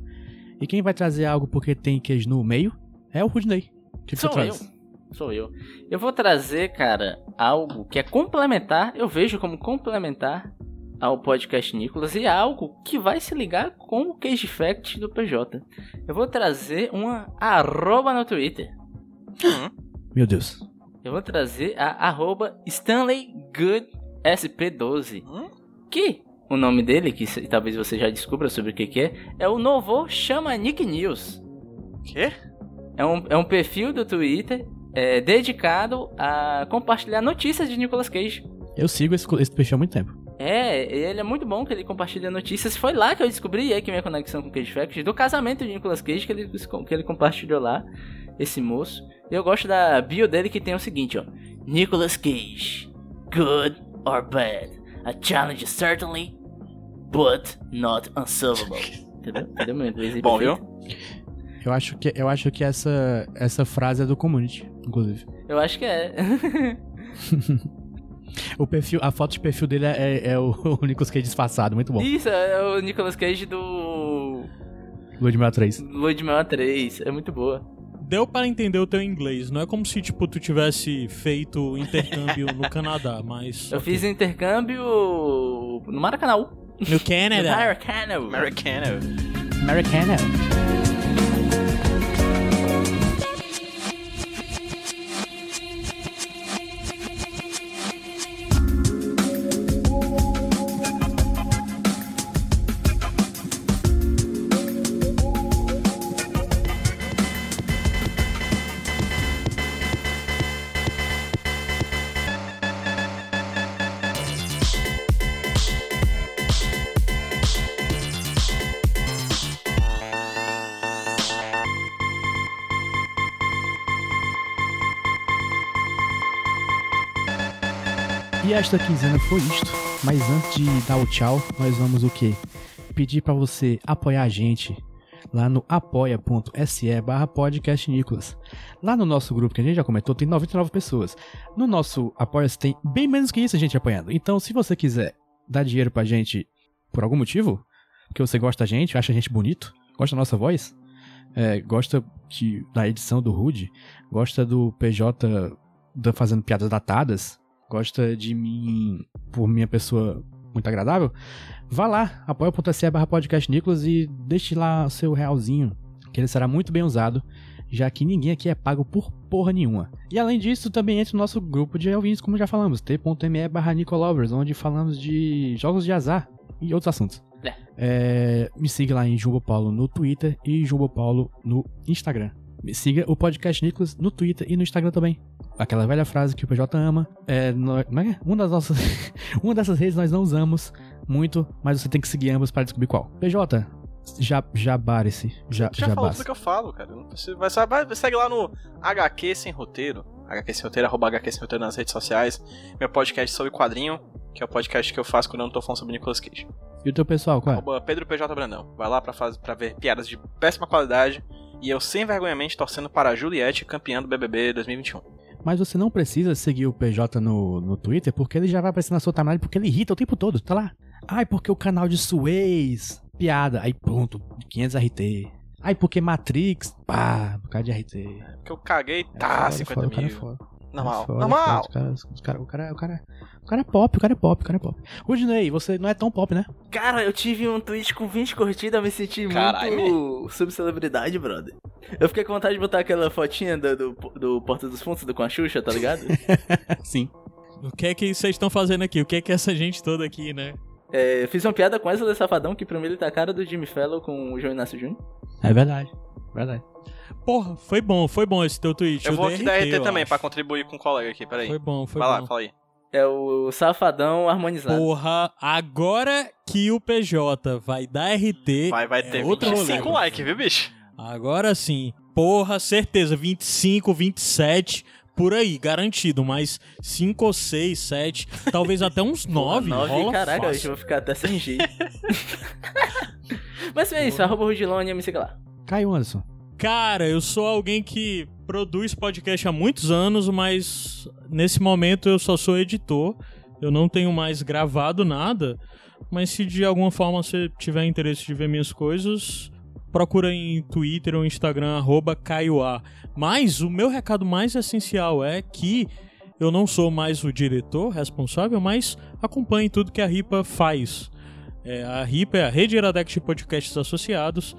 E quem vai trazer algo porque tem queijo no meio é o Rudney. O que, que você Sou traz? eu. Sou eu. Eu vou trazer, cara, algo que é complementar, eu vejo como complementar ao podcast Nicolas e é algo que vai se ligar com o Cage Fact do PJ. Eu vou trazer uma arroba no Twitter. Hum, Meu Deus. Eu vou trazer a arroba StanleyGoodSP12. Hum? Que o nome dele, que talvez você já descubra sobre o que, que é, é o novo Chama Nick News. Quê? É um, é um perfil do Twitter é, dedicado a compartilhar notícias de Nicolas Cage. Eu sigo esse, esse perfil há muito tempo. É, ele é muito bom que ele compartilha notícias. Foi lá que eu descobri, e é que minha conexão com o Cage Fact, do casamento de Nicolas Cage que ele, que ele compartilhou lá, esse moço. E eu gosto da bio dele que tem o seguinte, ó. Nicolas Cage, good or bad? A challenge certainly, but not unsolvable. Entendeu? Entendeu meu inglês aí Bom, viu? Eu acho que, eu acho que essa, essa frase é do community, inclusive. Eu acho que é. O perfil, a foto de perfil dele é, é o, o Nicolas Cage disfarçado, muito bom. Isso, é o Nicolas Cage do Ludmilla 3. Ludmilla 3. É muito boa. Deu para entender o teu inglês. Não é como se, tipo, tu tivesse feito intercâmbio no Canadá, mas... Eu ok. fiz intercâmbio no Maracanã. No No Canadá. Maracanã. Americano. E esta quinzena foi isto. Mas antes de dar o tchau, nós vamos o quê? Pedir pra você apoiar a gente lá no apoia.se barra podcast Nicolas. Lá no nosso grupo, que a gente já comentou, tem 99 pessoas. No nosso apoia-se tem bem menos que isso a gente apoiando. Então, se você quiser dar dinheiro pra gente por algum motivo, porque você gosta da gente, acha a gente bonito, gosta da nossa voz, é, gosta de- da edição do Rude, gosta do PJ da- fazendo piadas datadas, gosta de mim por minha pessoa muito agradável, vá lá, apoia.se barra podcast Nicolas e deixe lá seu realzinho, que ele será muito bem usado, já que ninguém aqui é pago por porra nenhuma. E além disso, também entra no nosso grupo de ouvintes, como já falamos, t.me barra Nicolovers, onde falamos de jogos de azar e outros assuntos. É, me siga lá em Jumbo Paulo no Twitter e Jumbo Paulo no Instagram. Siga o podcast Nicolas no Twitter e no Instagram também. Aquela velha frase que o PJ ama. É, nó- como é que é? Uma das nossas. uma dessas redes nós não usamos muito, mas você tem que seguir ambas para descobrir qual. PJ, já, jabare-se. Já, Já falou tudo que eu falo, cara. Não precisa- Vai, só- vai, segue lá no HQ Sem Roteiro. HQ Sem Roteiro, arroba HQ Sem Roteiro nas redes sociais. Meu podcast sobre quadrinho, que é o podcast que eu faço quando eu não tô falando sobre Nicolas Cage. E o teu pessoal, qual é? Arroba Pedro PJ Brandão. Vai lá pra, faz, pra ver piadas de péssima qualidade. E eu sem vergonhamente torcendo para a Juliette, campeã do BBB 2021. Mas você não precisa seguir o PJ no, no Twitter, porque ele já vai aparecer na sua timeline, porque ele irrita o tempo todo, tá lá. Ai, porque o canal de Suez, piada, aí pronto, 500 RT. Ai, porque Matrix, pá, por causa de RT. Porque eu caguei, É tá, foda, 50 foda, O cara é mil. Normal, foda, normal. os os cara- o, cara, o, cara, o, cara, o cara é pop, o cara é pop, o cara é pop. Rudney, você não é tão pop, né? Cara, eu tive um tweet com 20 curtidas, eu me senti Caralho, muito subcelebridade, brother. Eu fiquei com vontade de botar aquela fotinha do, do, do Porta dos Fundos do com a Xuxa, tá ligado? Sim. O que é que vocês estão fazendo aqui? O que é que essa gente toda aqui, né? É, fiz uma piada com essa Safadão, que pra mim ele tá a cara do Jimmy Fellow com o João Inácio Júnior. É verdade. Verdade. Porra, foi bom, foi bom esse teu tweet. Eu vou aqui dar RT também acho. pra contribuir com o colega aqui, peraí. Foi bom, foi Vai bom. lá, fala aí. É o Safadão harmonizado. Porra, agora que o PJ vai dar RT. Vai, vai é ter outro 25 rolê. likes, viu, bicho? Agora sim. Porra, certeza. 25, 27, por aí, garantido. Mas 5 ou 6, 7, talvez até uns 9. Nove, rola caraca, fácil. eu vou ficar até sem jeito. Mas é isso, arroba Rudilone, me siga lá. Caio Anderson. Cara, eu sou alguém que produz podcast há muitos anos, mas nesse momento eu só sou editor. Eu não tenho mais gravado nada. Mas se de alguma forma você tiver interesse de ver minhas coisas, procura em Twitter ou Instagram, arroba CaioA. Mas o meu recado mais essencial é que eu não sou mais o diretor responsável, mas acompanhe tudo que a RIPA faz. É, a RIP é a Rede Iradex de Podcasts Associados.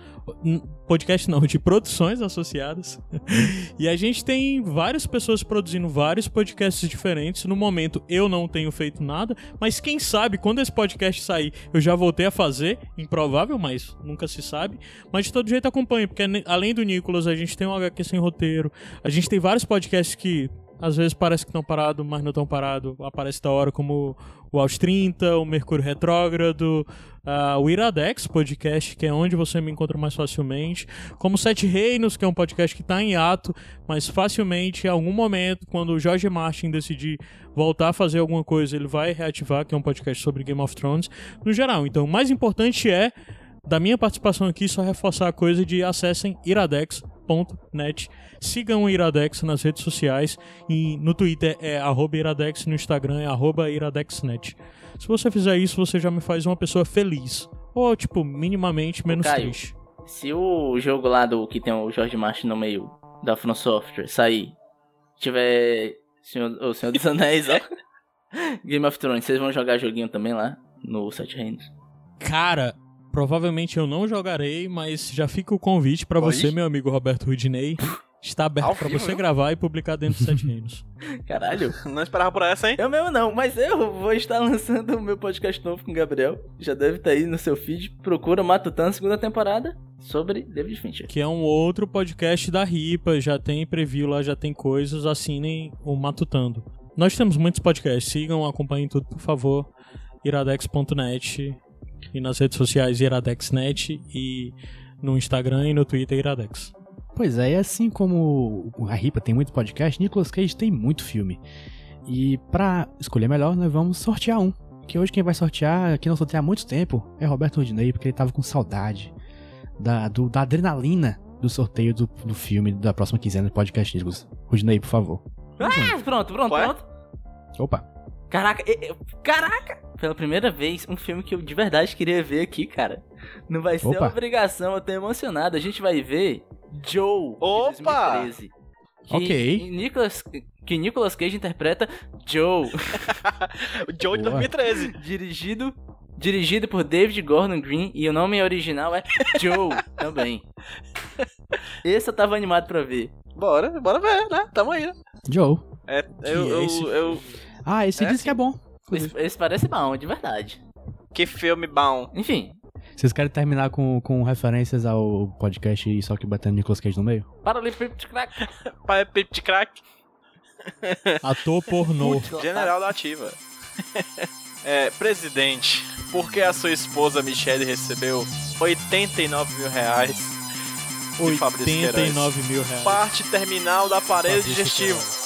Podcast não, de produções associadas. e a gente tem várias pessoas produzindo vários podcasts diferentes. No momento eu não tenho feito nada, mas quem sabe quando esse podcast sair eu já voltei a fazer. Improvável, mas nunca se sabe. Mas de todo jeito acompanhe, porque ne- além do Nicolas, a gente tem um HQ sem roteiro. A gente tem vários podcasts que às vezes parece que estão parados, mas não estão parados. Aparece da hora como o Aos 30, o Mercúrio Retrógrado, ah, o Iradex podcast, que é onde você me encontra mais facilmente. Como Sete Reinos, que é um podcast que está em ato, mas facilmente, em algum momento, quando o Jorge Martin decidir voltar a fazer alguma coisa, ele vai reativar, que é um podcast sobre Game of Thrones, no geral. Então, o mais importante é, da minha participação aqui, só reforçar a coisa de acessem iradex.net. Sigam o Iradex nas redes sociais. E no Twitter é iradex, no Instagram é iradexnet. Se você fizer isso, você já me faz uma pessoa feliz. Ou, tipo, minimamente menos Caio. triste. Se o jogo lá do que tem o George Martin no meio da From Software sair, tiver Senhor, o Senhor dos Anéis, ó. Game of Thrones, vocês vão jogar joguinho também lá no Sete Reinos? Cara, provavelmente eu não jogarei, mas já fica o convite pra Oi? você, meu amigo Roberto Rudinei. Está aberto pra vivo, você viu? gravar e publicar dentro dos Sete Reinos. Caralho. Não esperava por essa, hein? Eu mesmo não, mas eu vou estar lançando o meu podcast novo com o Gabriel. Já deve estar aí no seu feed. Procura Matutano, segunda temporada, sobre David Fincher. Que é um outro podcast da RIPA, já tem preview lá, já tem coisas, assinem o Matutando. Nós temos muitos podcasts, sigam, acompanhem tudo, por favor. iradex.net e nas redes sociais iradexnet e no Instagram e no Twitter iradex. Pois é, e assim como a Ripa tem muito podcast, Nicolas Cage tem muito filme. E pra escolher melhor, nós vamos sortear um. Que hoje quem vai sortear, quem não sorteia há muito tempo, é Roberto Rudinei, porque ele tava com saudade da, do- da adrenalina do sorteio do, do filme da próxima quinzena do podcast Nicolas. Rudinei, por favor. Ah, pronto, pronto, Qual é? pronto. Opa, Caraca, e- e- caraca! Pela primeira vez, um filme que eu de verdade queria ver aqui, cara. Não vai ser Opa. obrigação, eu tô emocionado. A gente vai ver Joe, de Opa! 2013. Que Ok. Nicolas, que Nicolas Cage interpreta Joe, Joe de Boa. 2013. dirigido dirigido por David Gordon Green e o nome original é Joe também. Esse eu tava animado pra ver. Bora, bora ver, né? Tamo aí, né? Joe. É, Que eu, é eu, esse eu- Ah, esse É, disse que é bom. Esse, esse parece bom, de verdade. Que filme bom. Enfim, Vocês querem terminar com, com referências ao podcast e só que batendo Nicolas Cage no meio? para ali, crack. Pai Pip de Crack. Ator pornô. General da Ativa. É, presidente, por que a sua esposa Michelle recebeu 89 mil reais de Fabrício Queiroz? 89 mil reais. Parte terminal do aparelho Fabrício digestivo.